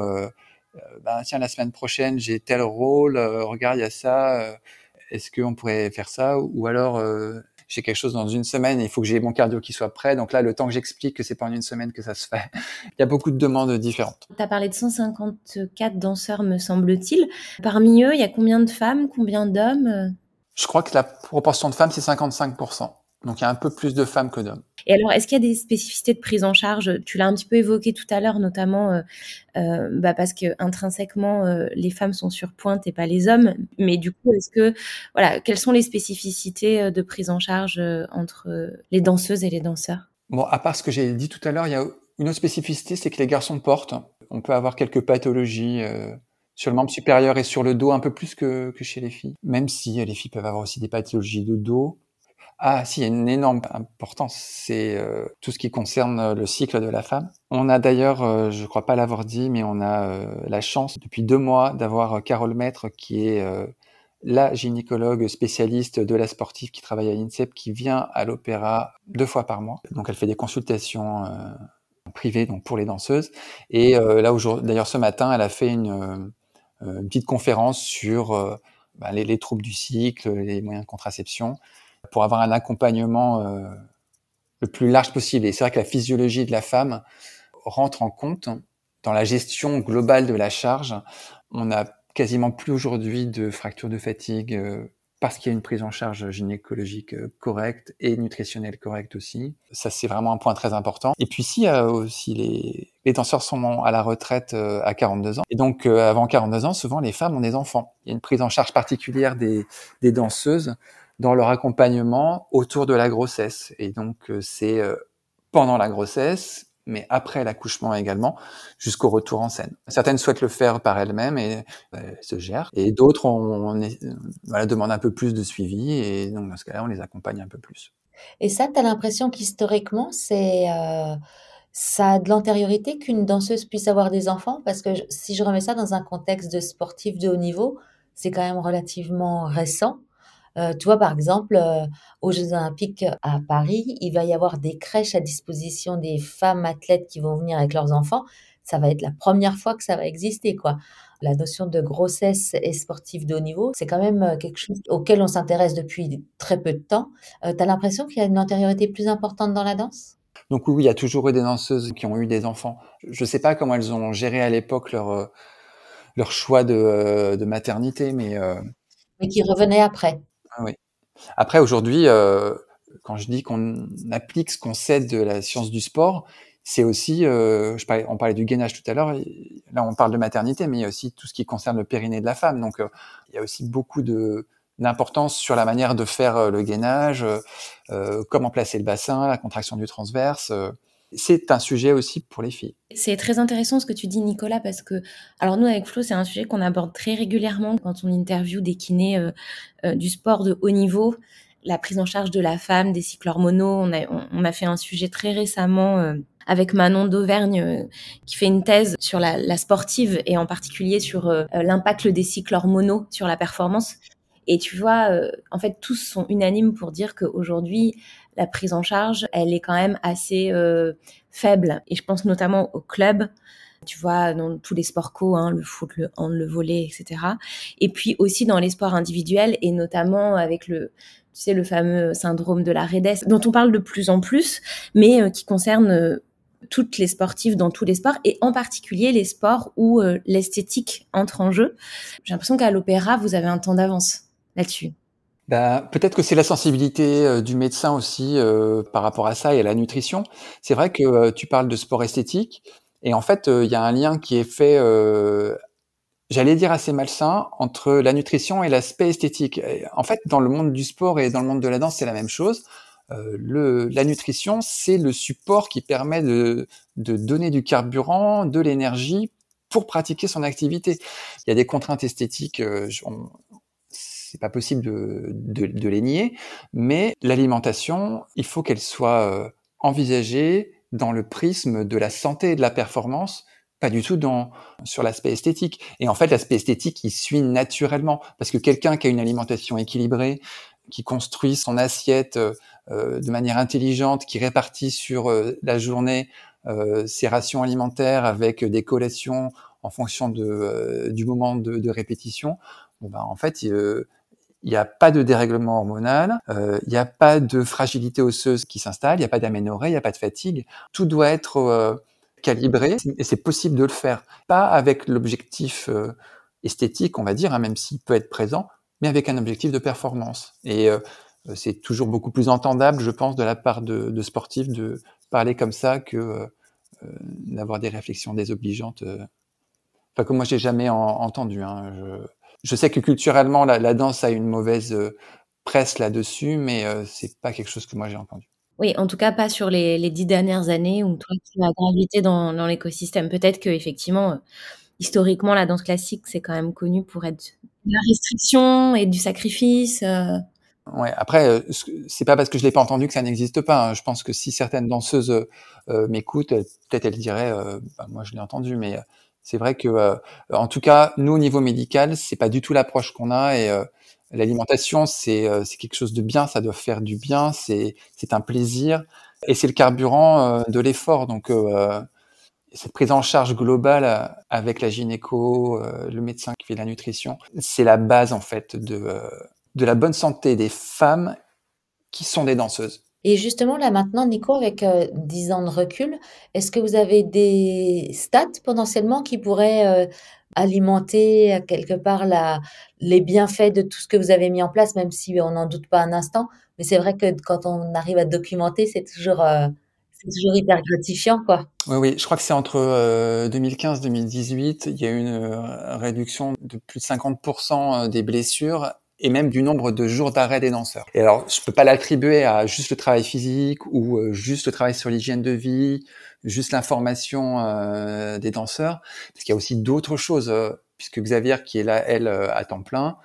bah tiens la semaine prochaine j'ai tel rôle, regarde il y a ça, est-ce qu'on pourrait faire ça? Ou alors j'ai quelque chose dans une semaine il faut que j'ai mon cardio qui soit prêt. Donc là, le temps que j'explique que c'est pas en une semaine que ça se fait, il y a beaucoup de demandes différentes. Tu as parlé de 154 danseurs, me semble-t-il. Parmi eux, il y a combien de femmes, combien d'hommes? Je crois que la proportion de femmes, c'est 55%. Donc il y a un peu plus de femmes que d'hommes. Et alors, est-ce qu'il y a des spécificités de prise en charge? Tu l'as un petit peu évoqué tout à l'heure, notamment euh, euh, bah parce que intrinsèquement, euh, les femmes sont sur pointe et pas les hommes. Mais du coup, est-ce que voilà, quelles sont les spécificités de prise en charge entre les danseuses et les danseurs? Bon, à part ce que j'ai dit tout à l'heure, il y a une autre spécificité, c'est que les garçons portent. On peut avoir quelques pathologies sur le membre supérieur et sur le dos un peu plus que, que chez les filles. Même si les filles peuvent avoir aussi des pathologies de dos, ah, si, il y a une énorme importance, c'est euh, tout ce qui concerne euh, le cycle de la femme. On a d'ailleurs, euh, je ne crois pas l'avoir dit, mais on a la chance depuis deux mois d'avoir Carole Maître, qui est la gynécologue spécialiste de la sportive qui travaille à l'INSEP, qui vient à l'opéra deux fois par mois. Donc elle fait des consultations privées donc pour les danseuses. Et là, d'ailleurs ce matin, elle a fait une, petite conférence sur bah, les, les troubles du cycle, les moyens de contraception pour avoir un accompagnement euh, le plus large possible. Et c'est vrai que la physiologie de la femme rentre en compte dans la gestion globale de la charge. On n'a quasiment plus aujourd'hui de fractures de fatigue euh, parce qu'il y a une prise en charge gynécologique euh, correcte et nutritionnelle correcte aussi. Ça, c'est vraiment un point très important. Et puis, si aussi les, les danseurs sont à la retraite à 42 ans, et donc avant 42 ans, souvent les femmes ont des enfants. Il y a une prise en charge particulière des, des danseuses dans leur accompagnement autour de la grossesse. Et donc, euh, c'est euh, pendant la grossesse, mais après l'accouchement également, jusqu'au retour en scène. Certaines souhaitent le faire par elles-mêmes et euh, se gèrent, et d'autres on, voilà, demandent un peu plus de suivi, et donc dans ce cas-là, on les accompagne un peu plus. Et ça, tu as l'impression qu'historiquement, c'est ça a de l'antériorité qu'une danseuse puisse avoir des enfants? Parce que si je remets ça dans un contexte de sportif de haut niveau, c'est quand même relativement récent. Euh, tu vois, par exemple, euh, aux Jeux Olympiques à Paris, il va y avoir des crèches à disposition des femmes athlètes qui vont venir avec leurs enfants. Ça va être la première fois que ça va exister, quoi. La notion de grossesse et sportive de haut niveau, c'est quand même euh, quelque chose auquel on s'intéresse depuis très peu de temps. tu as l'impression qu'il y a une antériorité plus importante dans la danse? Donc oui, il y a toujours eu des danseuses qui ont eu des enfants. Je ne sais pas comment elles ont géré à l'époque leur, leur choix de, de maternité, mais... Mais qui revenaient après. Ah oui. Après, aujourd'hui, euh, quand je dis qu'on applique ce qu'on sait de la science du sport, c'est aussi, euh, je parlais, on parlait du gainage tout à l'heure, là on parle de maternité, mais il y a aussi tout ce qui concerne le périnée de la femme. Donc euh, il y a aussi beaucoup de d'importance sur la manière de faire le gainage, comment placer le bassin, la contraction du transverse c'est un sujet aussi pour les filles. C'est très intéressant ce que tu dis, Nicolas, parce que, alors nous, avec Flo, c'est un sujet qu'on aborde très régulièrement quand on interviewe des kinés euh, euh, du sport de haut niveau. la prise en charge de la femme, des cycles hormonaux. On a, fait un sujet très récemment euh, avec Manon d'Auvergne qui fait une thèse sur la, la, sportive et en particulier sur l'impact des cycles hormonaux sur la performance. Et tu vois, en fait, tous sont unanimes pour dire qu'aujourd'hui, la prise en charge, elle est quand même assez faible. Et je pense notamment au club tu vois, dans tous les sports co, hein, le foot, le hand, le volet, etc. Et puis aussi dans les sports individuels et notamment avec le, tu sais, le fameux syndrome de la REDES, dont on parle de plus en plus, mais euh, qui concerne euh, toutes les sportives dans tous les sports et en particulier les sports où euh, l'esthétique entre en jeu. J'ai l'impression qu'à l'opéra, vous avez un temps d'avance là-dessus. Ben, peut-être que c'est la sensibilité du médecin aussi par rapport à ça et à la nutrition. C'est vrai que tu parles de sport esthétique. Et en fait, euh, il y a un lien qui est fait, euh, j'allais dire assez malsain, entre la nutrition et l'aspect esthétique. en fait, dans le monde du sport et dans le monde de la danse, c'est la même chose. Euh, le, la nutrition, c'est le support qui permet de, de donner du carburant, de l'énergie pour pratiquer son activité. Il y a des contraintes esthétiques, euh, c'est pas possible de, de, de, les nier, mais l'alimentation, il faut qu'elle soit euh, envisagée, dans le prisme de la santé et de la performance, pas du tout dans sur l'aspect esthétique. Et en fait, l'aspect esthétique, il suit naturellement parce que quelqu'un qui a une alimentation équilibrée, qui construit son assiette euh, de manière intelligente, qui répartit sur euh, la journée euh, ses rations alimentaires avec des collations en fonction de, euh, du moment de, de répétition, bon ben, en fait, il n'y a pas de dérèglement hormonal, euh, il n'y a pas de fragilité osseuse qui s'installe, il n'y a pas d'aménorrhée, il n'y a pas de fatigue. Tout doit être euh, calibré et c'est possible de le faire. Pas avec l'objectif euh, esthétique, on va dire, hein, même s'il peut être présent, mais avec un objectif de performance. Et c'est toujours beaucoup plus entendable, je pense, de la part de, de sportifs de parler comme ça que d'avoir des réflexions désobligeantes. Enfin, que moi, j'ai jamais entendu. Hein. Je, je sais que culturellement, la, danse a une mauvaise euh, presse là-dessus, mais euh, c'est pas quelque chose que moi j'ai entendu. Oui, en tout cas pas sur les, dix dernières années où toi tu as gravité dans, dans l'écosystème. Peut-être que effectivement, euh, historiquement, la danse classique c'est quand même connu pour être de la restriction et du sacrifice. Ouais. Après, c'est pas parce que je l'ai pas entendu que ça n'existe pas. Hein. Je pense que si certaines danseuses m'écoutent, peut-être elles diraient, bah, moi je l'ai entendu, mais c'est vrai que, euh, en tout cas, nous au niveau médical, c'est pas du tout l'approche qu'on a et euh, l'alimentation, c'est euh, quelque chose de bien, ça doit faire du bien, c'est c'est un plaisir et c'est le carburant de l'effort. Donc cette prise en charge globale avec la gynéco, le médecin qui fait la nutrition, c'est la base en fait de de la bonne santé des femmes qui sont des danseuses. Et justement, là maintenant, Nico, avec euh, 10 ans de recul, est-ce que vous avez des stats potentiellement qui pourraient euh, alimenter quelque part les bienfaits de tout ce que vous avez mis en place, même si on n'en doute pas un instant? Mais c'est vrai que quand on arrive à documenter, c'est toujours, euh, c'est toujours hyper gratifiant, quoi. Oui, oui, je crois que c'est entre 2015-2018, il y a eu une réduction de plus de 50% des blessures et même du nombre de jours d'arrêt des danseurs. Et alors, je peux pas l'attribuer à juste le travail physique ou euh, juste le travail sur l'hygiène de vie, juste l'information euh, des danseurs, parce qu'il y a aussi d'autres choses, euh, puisque Xavier, qui est là, elle, à temps plein,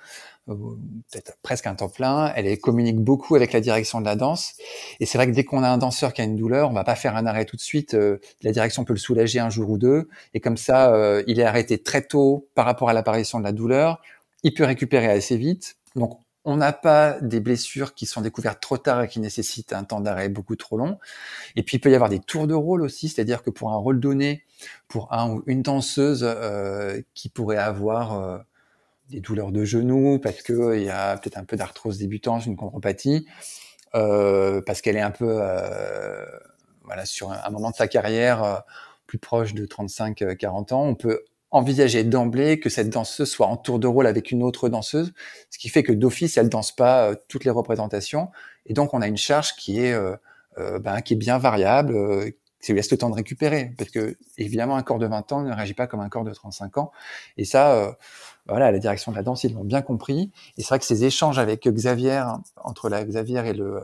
peut-être presque un temps plein, elle, communique beaucoup avec la direction de la danse. Et c'est vrai que dès qu'on a un danseur qui a une douleur, on va pas faire un arrêt tout de suite. la direction peut le soulager un jour ou deux, et comme ça, il est arrêté très tôt par rapport à l'apparition de la douleur. Il peut récupérer assez vite donc, on n'a pas des blessures qui sont découvertes trop tard et qui nécessitent un temps d'arrêt beaucoup trop long. Et puis, il peut y avoir des tours de rôle aussi, c'est-à-dire que pour un rôle donné, pour un ou une danseuse euh, qui pourrait avoir euh, des douleurs de genoux parce qu'il euh, y a peut-être un peu d'arthrose débutante, une chondropathie, parce qu'elle est un peu voilà, sur un, moment de sa carrière plus proche de 35-40 ans, on peut envisager d'emblée que cette danseuse soit en tour de rôle avec une autre danseuse, ce qui fait que d'office elle danse pas euh, toutes les représentations, et donc on a une charge qui est euh, euh ben, qui est bien variable, qui lui laisse le temps de récupérer, parce que évidemment un corps de 20 ans ne réagit pas comme un corps de 35 ans, et ça, voilà, la direction de la danse ils l'ont bien compris, et c'est vrai que ces échanges avec Xavier entre la Xavier et le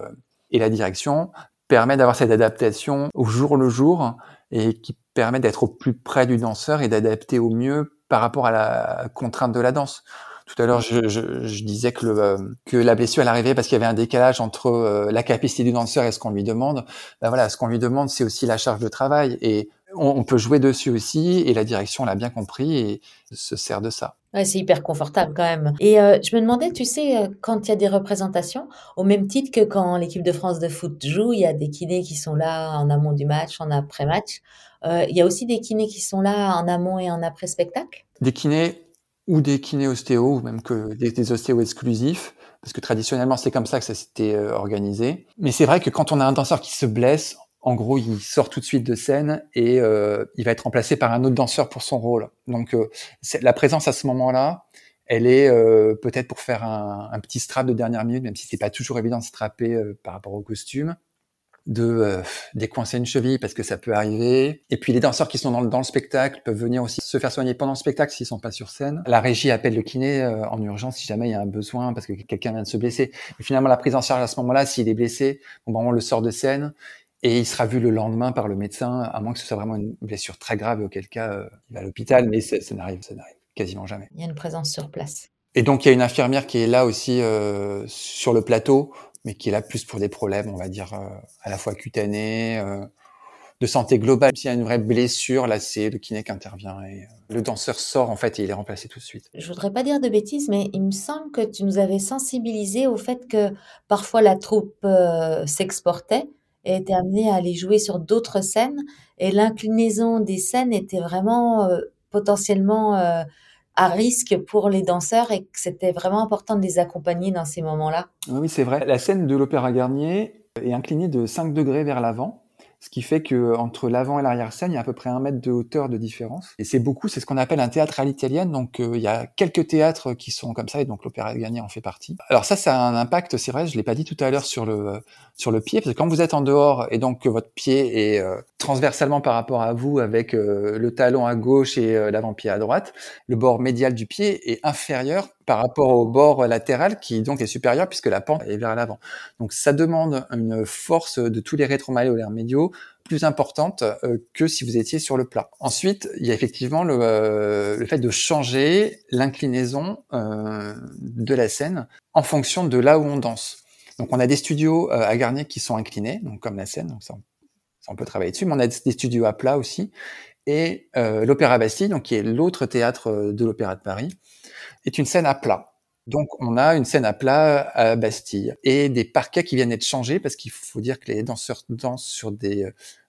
et la direction permet d'avoir cette adaptation au jour le jour et qui permet d'être au plus près du danseur et d'adapter au mieux par rapport à la contrainte de la danse. Tout à l'heure, je, je, je, disais que, le, euh, que la blessure elle arrivait parce qu'il y avait un décalage entre euh, la capacité du danseur et ce qu'on lui demande. Ben voilà, ce qu'on lui demande, c'est aussi la charge de travail et on, on, peut jouer dessus aussi. Et la direction l'a bien compris et se sert de ça. Ouais, c'est hyper confortable quand même. Et euh, je me demandais, tu sais, euh, quand il y a des représentations, au même titre que quand l'équipe de France de foot joue, il y a des kinés qui sont là en amont du match, en après-match. Euh, il y a aussi des kinés qui sont là en amont et en après-spectacle? Des kinés ou des kinés ostéo, ou même que des, des ostéos exclusifs, parce que traditionnellement c'est comme ça que ça s'était organisé. Mais c'est vrai que quand on a un danseur qui se blesse, en gros, il sort tout de suite de scène et euh, il va être remplacé par un autre danseur pour son rôle. Donc euh, la présence à ce moment-là, elle est euh, peut-être pour faire un, un, petit strap de dernière minute, même si c'est pas toujours évident de strapper euh, par rapport au costume de euh, décoincer une cheville parce que ça peut arriver. Et puis les danseurs qui sont dans le, dans le spectacle peuvent venir aussi se faire soigner pendant le spectacle s'ils sont pas sur scène. La régie appelle le kiné euh, en urgence si jamais il y a un besoin parce que quelqu'un vient de se blesser. Mais finalement la prise en charge à ce moment-là, s'il est blessé, bon, ben, on le sort de scène et il sera vu le lendemain par le médecin, à moins que ce soit vraiment une blessure très grave, auquel cas euh, il va à l'hôpital, mais ça, ça n'arrive, ça n'arrive quasiment jamais. Il y a une présence sur place. Et donc il y a une infirmière qui est là aussi euh, sur le plateau mais qui est là plus pour des problèmes, on va dire, euh, à la fois cutanés, de santé globale. S'il y a une vraie blessure, là, c'est le kiné qui intervient et le danseur sort, en fait, et il est remplacé tout de suite. Je voudrais pas dire de bêtises, mais il me semble que tu nous avais sensibilisé au fait que parfois la troupe s'exportait était amenée à aller jouer sur d'autres scènes, et l'inclinaison des scènes était vraiment euh, potentiellement euh, à risque pour les danseurs et que c'était vraiment important de les accompagner dans ces moments-là. Oui, c'est vrai. La scène de l'Opéra Garnier est inclinée de 5 degrés vers l'avant. Ce qui fait que entre l'avant et l'arrière-scène, il y a à peu près un mètre de hauteur de différence. Et c'est beaucoup, c'est ce qu'on appelle un théâtre à l'italienne. Donc euh, il y a quelques théâtres qui sont comme ça, et donc l'Opéra Garnier en fait partie. Alors ça, ça a un impact, c'est vrai, je l'ai pas dit tout à l'heure sur le sur le pied, parce que quand vous êtes en dehors et donc que votre pied est euh, transversalement par rapport à vous, avec euh, le talon à gauche et euh, l'avant-pied à droite, le bord médial du pied est inférieur par rapport au bord latéral qui donc est supérieur puisque la pente est vers l'avant. Donc ça demande une force de tous les rétromalléolaires médiaux plus importante euh, que si vous étiez sur le plat. Ensuite, il y a effectivement le, euh, le fait de changer l'inclinaison euh, de la scène en fonction de là où on danse. Donc on a des studios à Garnier qui sont inclinés, donc comme la scène, donc ça, on peut travailler dessus, mais on a des studios à plat aussi. Et euh, l'Opéra Bastille, donc qui est l'autre théâtre de l'Opéra de Paris, est une scène à plat. Donc on a une scène à plat à Bastille et des parquets qui viennent être changés parce qu'il faut dire que les danseurs dansent sur des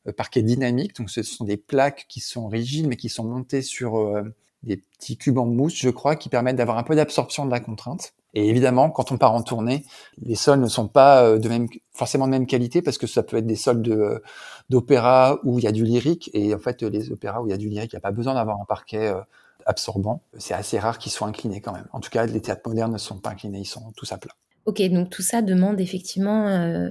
euh, parquets dynamiques. Donc ce sont des plaques qui sont rigides mais qui sont montées sur euh, des petits cubes en mousse, je crois, qui permettent d'avoir un peu d'absorption de la contrainte. Et évidemment, quand on part en tournée, les sols ne sont pas euh, de même, forcément de même qualité parce que ça peut être des sols de, d'opéra où il y a du lyrique. Et en fait, les opéras où il y a du lyrique, il n'y a pas besoin d'avoir un parquet absorbant. C'est assez rare qu'ils soient inclinés quand même. En tout cas, les théâtres modernes ne sont pas inclinés, ils sont tous à plat. Ok, donc tout ça demande effectivement euh,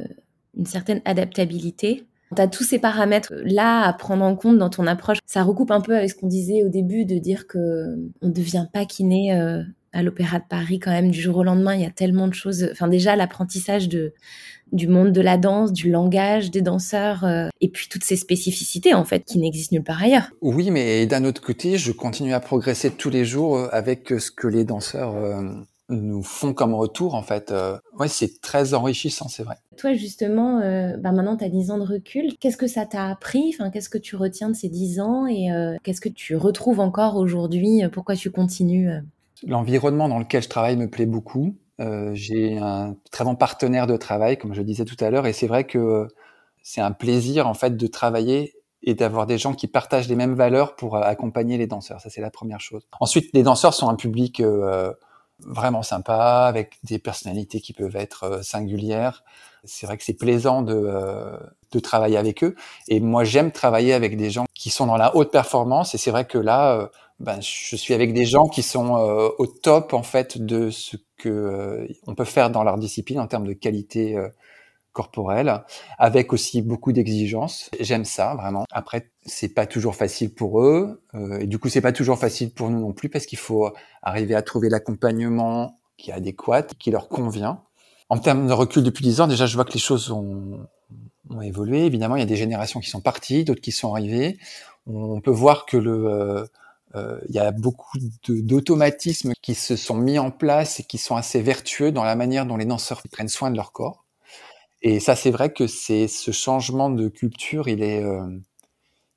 une certaine adaptabilité. Tu as tous ces paramètres là à prendre en compte dans ton approche. Ça recoupe un peu avec ce qu'on disait au début de dire que on ne devient pas kiné euh, à l'Opéra de Paris quand même du jour au lendemain. Il y a tellement de choses. Enfin déjà l'apprentissage de du monde de la danse, du langage des danseurs, euh, et puis toutes ces spécificités en fait qui n'existent nulle part ailleurs. Oui, mais d'un autre côté, je continue à progresser tous les jours euh, avec ce que les danseurs euh, nous font comme retour en fait. Euh, ouais, c'est très enrichissant, c'est vrai. Toi justement, euh, bah maintenant tu as 10 ans de recul. Qu'est-ce que ça t'a appris? Enfin, qu'est-ce que tu retiens de ces 10 ans? Et euh, qu'est-ce que tu retrouves encore aujourd'hui? Pourquoi tu continues L'environnement dans lequel je travaille me plaît beaucoup. Euh, j'ai un très bon partenaire de travail, comme je le disais tout à l'heure, et c'est vrai que c'est un plaisir en fait de travailler et d'avoir des gens qui partagent les mêmes valeurs pour accompagner les danseurs. Ça, c'est la première chose. Ensuite, les danseurs sont un public euh, vraiment sympa, avec des personnalités qui peuvent être euh, singulières. C'est vrai que c'est plaisant de, euh, de travailler avec eux. Et moi, j'aime travailler avec des gens qui sont dans la haute performance. Et c'est vrai que là, euh, ben, je suis avec des gens qui sont euh, au top en fait de ce que euh, on peut faire dans leur discipline en termes de qualité euh, corporelle, avec aussi beaucoup d'exigences. J'aime ça vraiment. Après, c'est pas toujours facile pour eux, euh, et du coup, c'est pas toujours facile pour nous non plus parce qu'il faut arriver à trouver l'accompagnement qui est adéquat, qui leur convient. En termes de recul depuis 10 ans, déjà, je vois que les choses ont, ont évolué. Évidemment, il y a des générations qui sont parties, d'autres qui sont arrivées. On peut voir que le euh, il y a beaucoup d'automatismes qui se sont mis en place et qui sont assez vertueux dans la manière dont les danseurs prennent soin de leur corps. Et ça, c'est vrai que c'est ce changement de culture, il est, euh,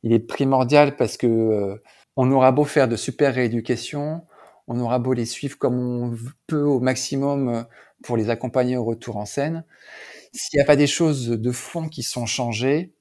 il est primordial parce que euh, on aura beau faire de super rééducation, on aura beau les suivre comme on peut au maximum pour les accompagner au retour en scène. S'il n'y a pas des choses de fond qui sont changées,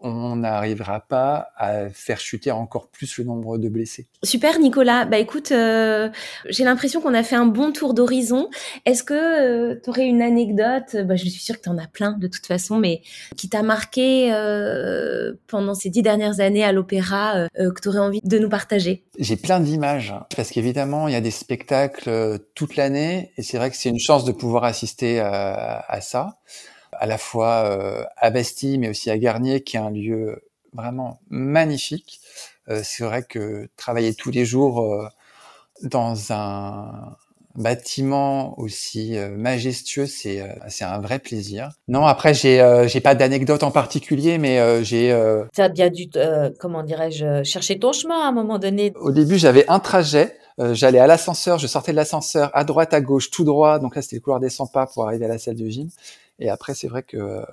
on n'arrivera pas à faire chuter encore plus le nombre de blessés. Super Nicolas, bah écoute, euh, j'ai l'impression qu'on a fait un bon tour d'horizon. Est-ce que euh, tu aurais une anecdote, bah, je suis sûre que tu en as plein de toute façon, mais qui t'a marqué euh, pendant ces dix dernières années à l'opéra, que tu aurais envie de nous partager? J'ai plein d'images, parce qu'évidemment, il y a des spectacles toute l'année, et c'est vrai que c'est une chance de pouvoir assister à ça à la fois euh, à Bastille, mais aussi à Garnier, qui est un lieu vraiment magnifique. Euh, c'est vrai que travailler tous les jours euh, dans un bâtiment aussi majestueux, c'est c'est un vrai plaisir. Non, après j'ai j'ai pas d'anecdote en particulier, mais j'ai. Ça a bien dû, comment dirais-je, chercher ton chemin à un moment donné. Au début, j'avais un trajet. J'allais à l'ascenseur, je sortais de l'ascenseur à droite, à gauche, tout droit. Donc là, c'était le couloir des 100 pas pour arriver à la salle de gym. Et après, c'est vrai que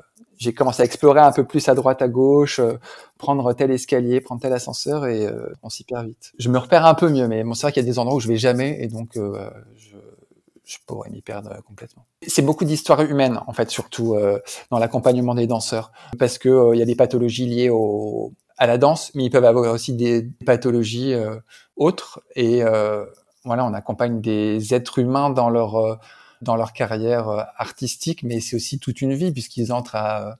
j'ai commencé à explorer un peu plus à droite, à gauche, euh, prendre tel escalier, prendre tel ascenseur et euh, on s'y perd vite. Je me repère un peu mieux, mais bon, c'est vrai qu'il y a des endroits où je vais jamais et donc euh, je, pourrais m'y perdre complètement. C'est beaucoup d'histoires humaines en fait, surtout dans l'accompagnement des danseurs, parce que il y a des pathologies liées à la danse, mais ils peuvent avoir aussi des pathologies autres et voilà, on accompagne des êtres humains dans leur dans leur carrière euh, artistique, mais c'est aussi toute une vie puisqu'ils entrent à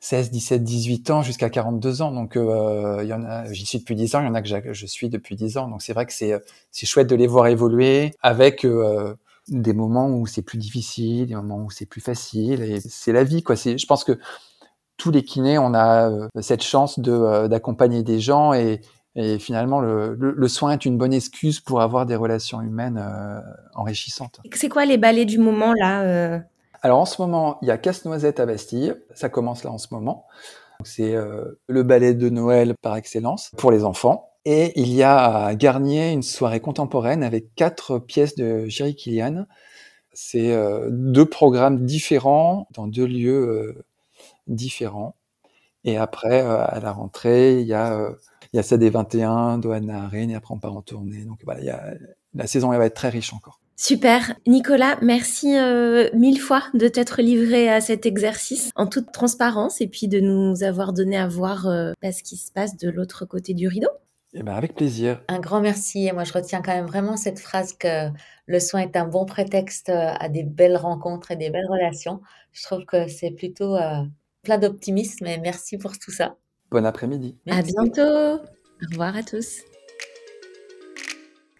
16, 17, 18 ans jusqu'à 42 ans. Donc euh, il y en a, j'y suis depuis 10 ans, il y en a que je suis depuis 10 ans. Donc c'est vrai que c'est c'est chouette de les voir évoluer avec euh, des moments où c'est plus difficile, des moments où c'est plus facile et c'est la vie quoi. Je pense que tous les kinés, on a cette chance de d'accompagner des gens et et finalement, le, le, soin est une bonne excuse pour avoir des relations humaines euh, enrichissantes. C'est quoi les ballets du moment là euh? Alors en ce moment, il y a Casse-Noisette à Bastille. Ça commence là en ce moment. C'est euh, le ballet de Noël par excellence pour les enfants. Et il y a à Garnier une soirée contemporaine avec quatre pièces de Jerry Kilian. C'est deux programmes différents dans deux lieux différents. Et après, à la rentrée, il y a il y a ça des 21, Doana Rennes, et après on part en tournée. Donc voilà, il y a, la saison elle va être très riche encore. Super. Nicolas, merci euh, mille fois de t'être livré à cet exercice en toute transparence et puis de nous avoir donné à voir euh, bah, ce qui se passe de l'autre côté du rideau. Eh ben avec plaisir. Un grand merci. Et moi, je retiens quand même vraiment cette phrase que le soin est un bon prétexte euh, à des belles rencontres et des belles relations. Je trouve que c'est plutôt plein d'optimisme et merci pour tout ça. Bon après-midi. À bientôt. Au revoir à tous.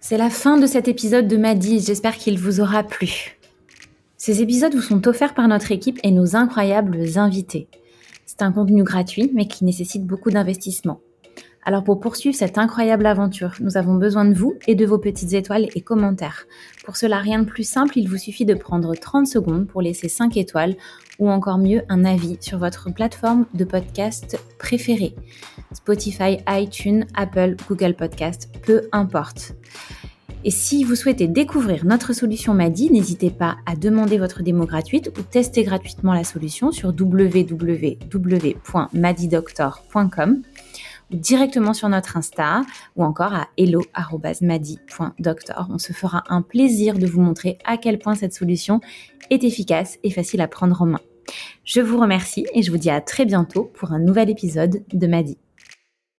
C'est la fin de cet épisode de Maddy. J'espère qu'il vous aura plu. Ces épisodes vous sont offerts par notre équipe et nos incroyables invités. C'est un contenu gratuit mais qui nécessite beaucoup d'investissement. Alors pour poursuivre cette incroyable aventure, nous avons besoin de vous et de vos petites étoiles et commentaires. Pour cela, rien de plus simple, il vous suffit de prendre 30 secondes pour laisser 5 étoiles ou encore mieux un avis sur votre plateforme de podcast préférée. Spotify, iTunes, Apple, Google Podcast, peu importe. Et si vous souhaitez découvrir notre solution Madi, n'hésitez pas à demander votre démo gratuite ou tester gratuitement la solution sur www.madidoctor.com directement sur notre Insta ou encore à hello.madi.doctor. On se fera un plaisir de vous montrer à quel point cette solution est efficace et facile à prendre en main. Je vous remercie et je vous dis à très bientôt pour un nouvel épisode de Madi.